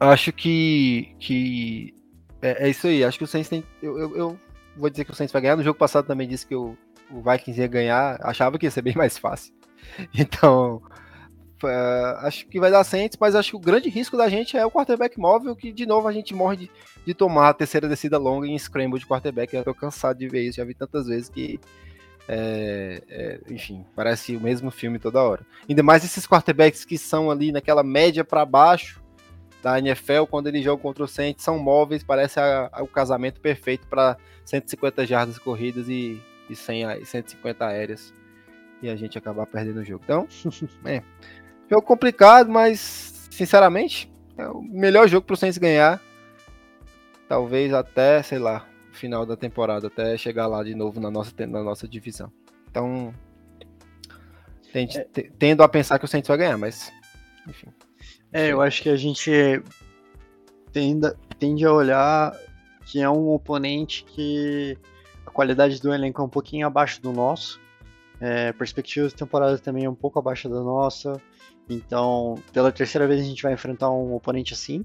acho que, que é, é, isso aí. Acho que o Saints tem. Eu, eu, eu, vou dizer que o Saints vai ganhar. No jogo passado também disse que o, o Vikings ia ganhar. Achava que ia ser bem mais fácil. (laughs) Então, uh, acho que vai dar Saints, mas acho que o grande risco da gente é o quarterback móvel, que de novo a gente morre de, de tomar a terceira descida longa em scramble de quarterback. Eu tô cansado de ver isso, já vi tantas vezes que. É, é, enfim, parece o mesmo filme toda hora. Ainda mais esses quarterbacks que são ali naquela média para baixo da NFL, quando eles jogam contra o Saints, são móveis, parece a, a, o casamento perfeito para 150 jardas corridas e, e 100, 150 aéreas. E a gente acabar perdendo o jogo. Então, (laughs) é. Jogo complicado, mas, sinceramente, é o melhor jogo para o Saints ganhar. Talvez até, sei lá, final da temporada, até chegar lá de novo na nossa, na nossa divisão. Então, tende, é. tendo a pensar que o Saints vai ganhar, mas, enfim. É, eu acho que a gente tende, tende a olhar que é um oponente que a qualidade do elenco é um pouquinho abaixo do nosso. É, perspectiva de temporada também é um pouco abaixo da nossa. Então, pela terceira vez a gente vai enfrentar um oponente assim,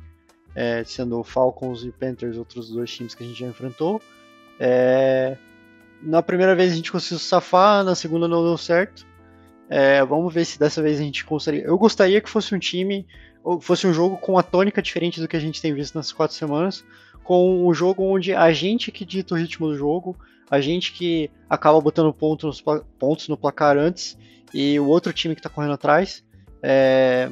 é, sendo Falcons e Panthers, outros dois times que a gente já enfrentou. É, na primeira vez a gente conseguiu safar, na segunda não deu certo. É, vamos ver se dessa vez a gente conseguiria. Eu gostaria que fosse um time, fosse um jogo com a tônica diferente do que a gente tem visto nas quatro semanas, com um jogo onde a gente que dita o ritmo do jogo, a gente que acaba botando ponto nos, pontos no placar antes e o outro time que está correndo atrás. É,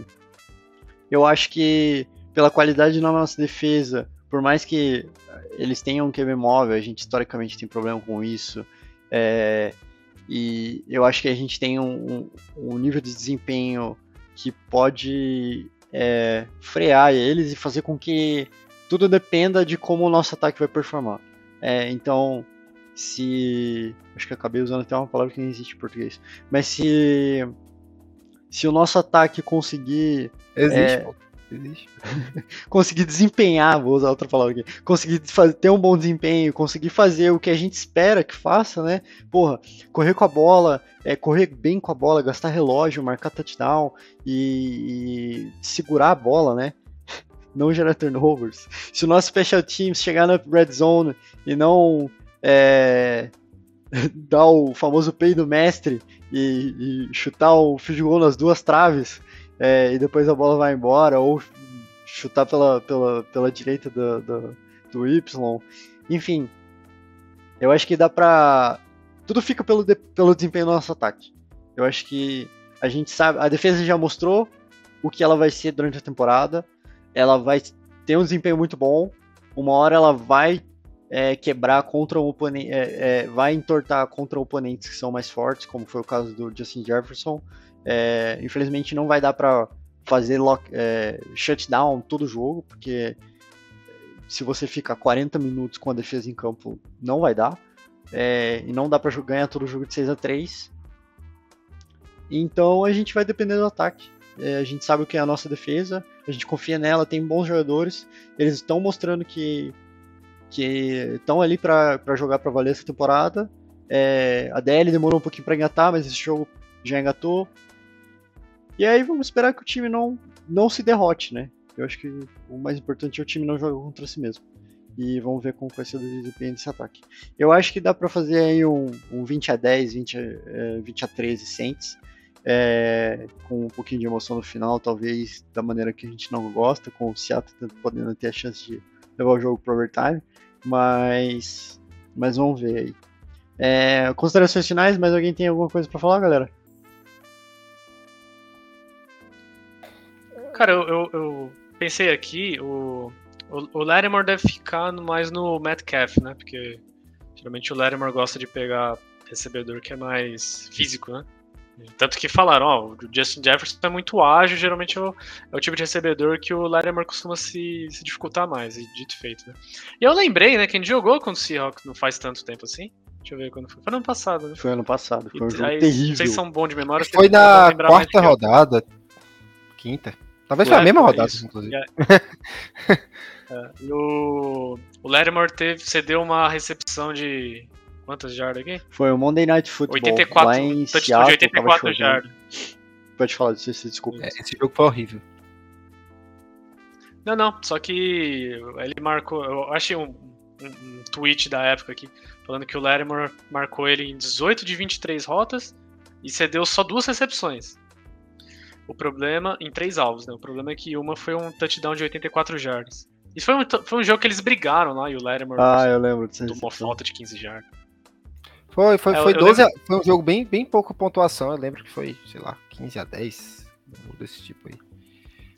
eu acho que pela qualidade na nossa defesa, por mais que eles tenham um QB móvel, a gente historicamente tem problema com isso. É, e eu acho que a gente tem um, um, um nível de desempenho que pode é, frear eles e fazer com que tudo dependa de como o nosso ataque vai performar. É, então, se. Acho que acabei usando até uma palavra que nem existe em português. Mas se. Se o nosso ataque conseguir. Existe, é, Existe. (laughs) conseguir desempenhar, vou usar outra palavra aqui, conseguir fazer, ter um bom desempenho, conseguir fazer o que a gente espera que faça, né? Porra, correr com a bola, é, correr bem com a bola, gastar relógio, marcar touchdown e, e segurar a bola, né? (laughs) Não gerar turnovers. Se o nosso special teams chegar na red zone e não é, (laughs) dar o famoso peido mestre e, e chutar o field goal nas duas traves, é, e depois a bola vai embora, ou chutar pela, pela, pela direita do, do, do Y. Enfim, eu acho que dá pra. Tudo fica pelo, de, pelo desempenho do nosso ataque. Eu acho que a gente sabe. A defesa já mostrou o que ela vai ser durante a temporada. Ela vai ter um desempenho muito bom. Uma hora ela vai é, quebrar contra um oponente. É, é, vai entortar contra oponentes que são mais fortes, como foi o caso do Justin Jefferson. É, infelizmente não vai dar para fazer lock, é, shutdown todo o jogo, porque se você fica 40 minutos com a defesa em campo, não vai dar. É, e não dá para ganhar todo o jogo de 6 a 3 Então a gente vai depender do ataque. É, a gente sabe o que é a nossa defesa, a gente confia nela, tem bons jogadores, eles estão mostrando que que estão ali para jogar para valer essa temporada. É, a DL demorou um pouquinho para engatar, mas esse jogo já engatou. E aí vamos esperar que o time não, não se derrote, né? Eu acho que o mais importante é o time não jogar contra si mesmo. E vamos ver como vai ser o desempenho desse ataque. Eu acho que dá para fazer aí um, um 20 a 10, 20 a, é, 20 a 13 Saints. É, com um pouquinho de emoção no final, talvez da maneira que a gente não gosta, com o Seattle podendo ter a chance de levar o jogo para overtime. Mas, mas vamos ver aí. É, considerações finais, mais alguém tem alguma coisa para falar, galera? Cara, eu, eu, eu pensei aqui, o, o, o deve ficar mais no Metcalf, né? Porque geralmente o Lattimore gosta de pegar recebedor que é mais físico, né? Tanto que falaram, ó, o Justin Jefferson é muito ágil, geralmente é o, é o tipo de recebedor que o Latimer costuma se, se, dificultar mais, e dito feito, né? E eu lembrei, né, que a gente jogou com o Seahawks não faz tanto tempo assim. Deixa eu ver quando foi. Foi no ano passado, né? Foi ano passado, foi um jogo aí, terrível. Vocês são bons de memória. Foi na quarta rodada, quinta. Talvez foi a mesma rodada, isso. inclusive. É. (laughs) é. E o, o Lattimore teve, cedeu uma recepção de. Quantas jardas aqui? Foi o Monday Night Football. 84, lá em Seattle, de 84 jardas. Pode falar disso, desculpa. É, esse jogo foi horrível. Não, não, só que ele marcou. Eu achei um, um, um tweet da época aqui, falando que o Lattimore marcou ele em 18 de 23 rotas e cedeu só duas recepções. O problema, em três alvos, né? O problema é que uma foi um touchdown de 84 jardas. Isso foi um, foi um jogo que eles brigaram lá e o Lattimore ah, eu lembro tomou falta de 15 jardas. Foi, foi, é, foi, 12 a, foi um jogo bem, bem pouco pontuação. Eu lembro que foi, sei lá, 15 a 10, desse tipo aí.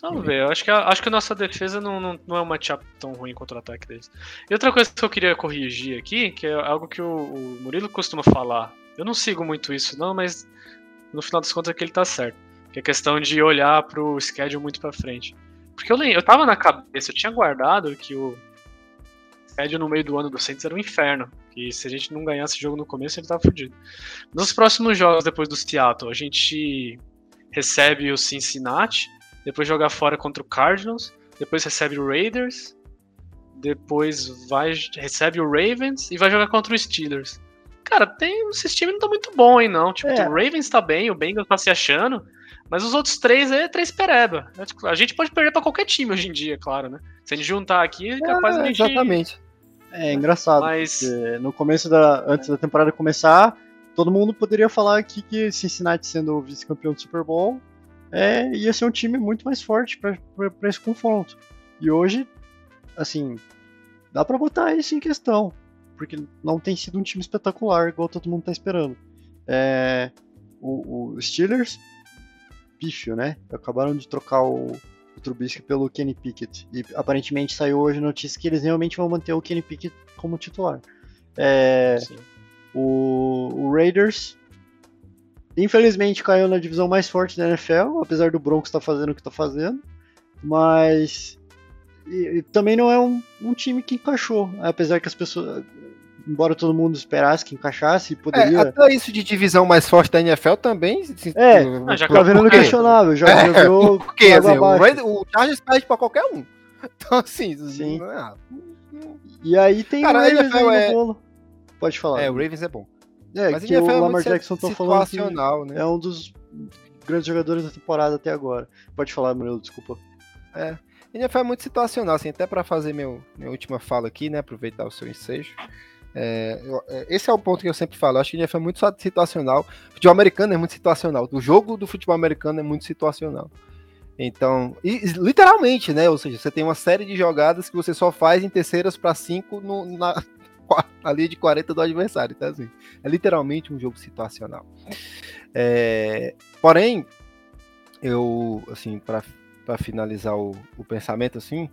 Vamos ver, eu acho que a, acho que a nossa defesa não, não, não é uma matchup tão ruim contra o ataque deles. E outra coisa que eu queria corrigir aqui, que é algo que o, o Murilo costuma falar. Eu não sigo muito isso, não, mas no final das contas é que ele tá certo que é questão de olhar pro schedule muito pra frente. Porque eu, eu tava na cabeça, eu tinha guardado que o schedule no meio do ano do Saints era um inferno. Que se a gente não ganhasse jogo no começo, ele tava fudido. Nos próximos jogos depois do Seattle, a gente recebe o Cincinnati, depois joga fora contra o Cardinals, depois recebe o Raiders, depois vai recebe o Ravens e vai jogar contra o Steelers. Cara, tem, esses times não tá muito bom, hein, não. Tipo, é. o Ravens tá bem, o Bengals tá se achando. Mas os outros três é três pereba. É, tipo, a gente pode perder para qualquer time hoje em dia, claro, né? Se a gente juntar aqui, é capaz é, de gente... Exatamente. É engraçado, Mas... no começo da. Antes da temporada começar, todo mundo poderia falar aqui que Cincinnati sendo vice-campeão do Super Bowl é, ia ser um time muito mais forte para esse confronto. E hoje, assim, dá para botar isso em questão, porque não tem sido um time espetacular igual todo mundo tá esperando. É, o, o Steelers pífio, né? Acabaram de trocar o, o Trubisky pelo Kenny Pickett. E aparentemente saiu hoje notícia que eles realmente vão manter o Kenny Pickett como titular. É, o, o, Raiders, infelizmente, caiu na divisão mais forte da NFL, apesar do Broncos estar tá fazendo o que está fazendo. Mas e, e também não é um, um, time que encaixou, apesar que as pessoas embora todo mundo esperasse que encaixasse, poderia. É, até isso de divisão mais forte da NFL também. É, Ah, já tá virando questionável, já, É, já virou por quê? água Assim, o, Chargers perde pra qualquer um. (laughs) Então, assim, Sim. ah, E aí tem Cara, o a Ravens NFL aí no é- bolo. Pode falar. é, o Ravens é bom. É, Mas que o é Lamar Jackson tô falando que situacional, né? é um dos grandes jogadores da temporada até agora. Pode falar, Murilo, desculpa. A NFL é muito situacional, assim, até para fazer meu, minha última fala aqui, né? Aproveitar o seu ensejo. É, é, esse é o ponto que eu sempre falo. Eu acho que a NFL é muito situacional. O futebol americano é muito situacional. O jogo do futebol americano é muito situacional. Então, e- literalmente, né? Ou seja, você tem uma série de jogadas que você só faz em terceiras para cinco no, na, (laughs) na linha de 40 do adversário. Então, assim, é literalmente um jogo situacional. É, porém, eu, assim, para finalizar o, o pensamento, assim,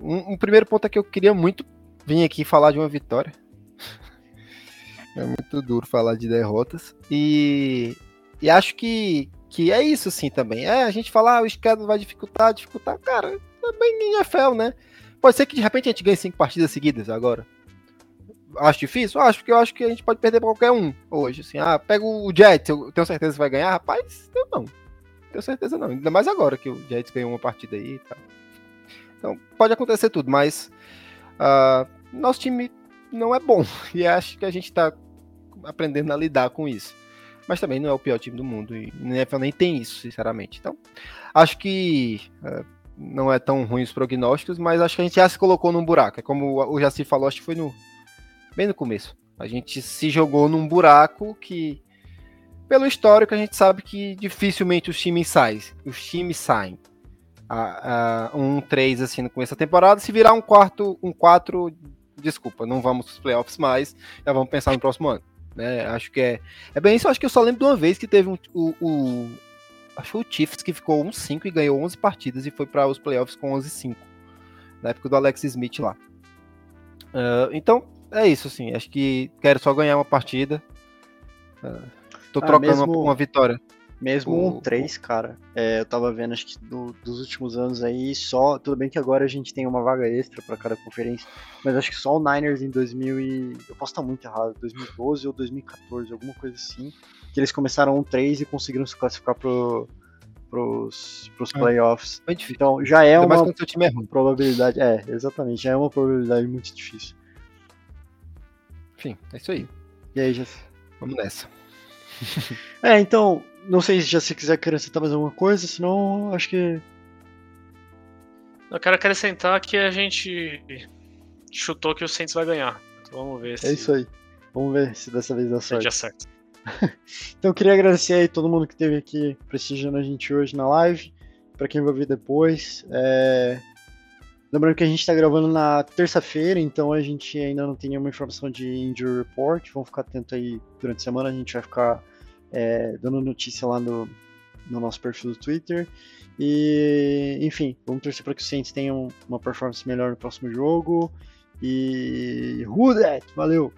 um, um primeiro ponto é que eu queria muito vir aqui falar de uma vitória. É muito duro falar de derrotas. E, e acho que, que é isso, assim, também. É, a gente falar, ah, o schedule vai dificultar, dificultar. Cara, também em NFL, né? Pode ser que de repente a gente ganhe cinco partidas seguidas agora. Acho difícil? Acho, porque eu acho que a gente pode perder pra qualquer um hoje. Assim, ah, pega o Jets, eu tenho certeza que vai ganhar. Rapaz, eu não. Tenho certeza não. Ainda mais agora que o Jets ganhou uma partida aí e tal. Então, pode acontecer tudo, mas ah, nosso time não é bom. (laughs) E acho que a gente tá aprendendo a lidar com isso. Mas também não é o pior time do mundo. E na NFL nem tem isso, sinceramente. Então, acho que ah, não é tão ruim os prognósticos, mas acho que a gente já se colocou num buraco. É como o Jaci falou, acho que foi no bem no começo. A gente se jogou num buraco que pelo histórico, a gente sabe que dificilmente os times saem. Os times saem. A, a, um 3 assim no começo da temporada. Se virar um quarto, um 4, desculpa, não vamos para os playoffs mais. Já vamos pensar no próximo ano. Né? Acho que é. É bem isso. Acho que eu só lembro de uma vez que teve um, o, o. Acho que o Chiefs que ficou 1-5 e ganhou 11 partidas e foi para os playoffs com 11-5. Na época do Alex Smith lá. Uh, então, é isso, assim. Acho que quero só ganhar uma partida. Uh, tô Ah, trocando mesmo- uma, uma vitória. Mesmo O- um 3, cara, é, eu tava vendo, acho que do- dos últimos anos aí, só. Tudo bem que agora a gente tem uma vaga extra pra cada conferência, mas acho que só o Niners em 2000 e. Eu posso estar muito errado, 2012 ou 2014, alguma coisa assim, que eles começaram um 3 e conseguiram se classificar pro, pros, pros Ah. playoffs. Foi difícil. Então já é Ainda mais uma time é ruim. probabilidade. É, exatamente, já é uma probabilidade muito difícil. Enfim, é isso aí. E aí, já. Vamos nessa. É, então, não sei se já se quiser acrescentar mais alguma coisa, senão acho que. Eu quero acrescentar que a gente chutou que o Saints vai ganhar. Então vamos ver se É isso aí. Vamos ver se dessa vez dá sorte. certo. (laughs) Então eu queria agradecer aí todo mundo que esteve aqui prestigiando a gente hoje na live. Pra quem vai ver depois. é, Lembrando que a gente tá gravando na terça-feira, então a gente ainda não tem nenhuma informação de injury report. Vamos ficar atento aí durante a semana. A gente vai ficar é, dando notícia lá no, no nosso perfil do Twitter. E, enfim, vamos torcer para que os Saints tenham uma performance melhor no próximo jogo. E. Who that? Valeu!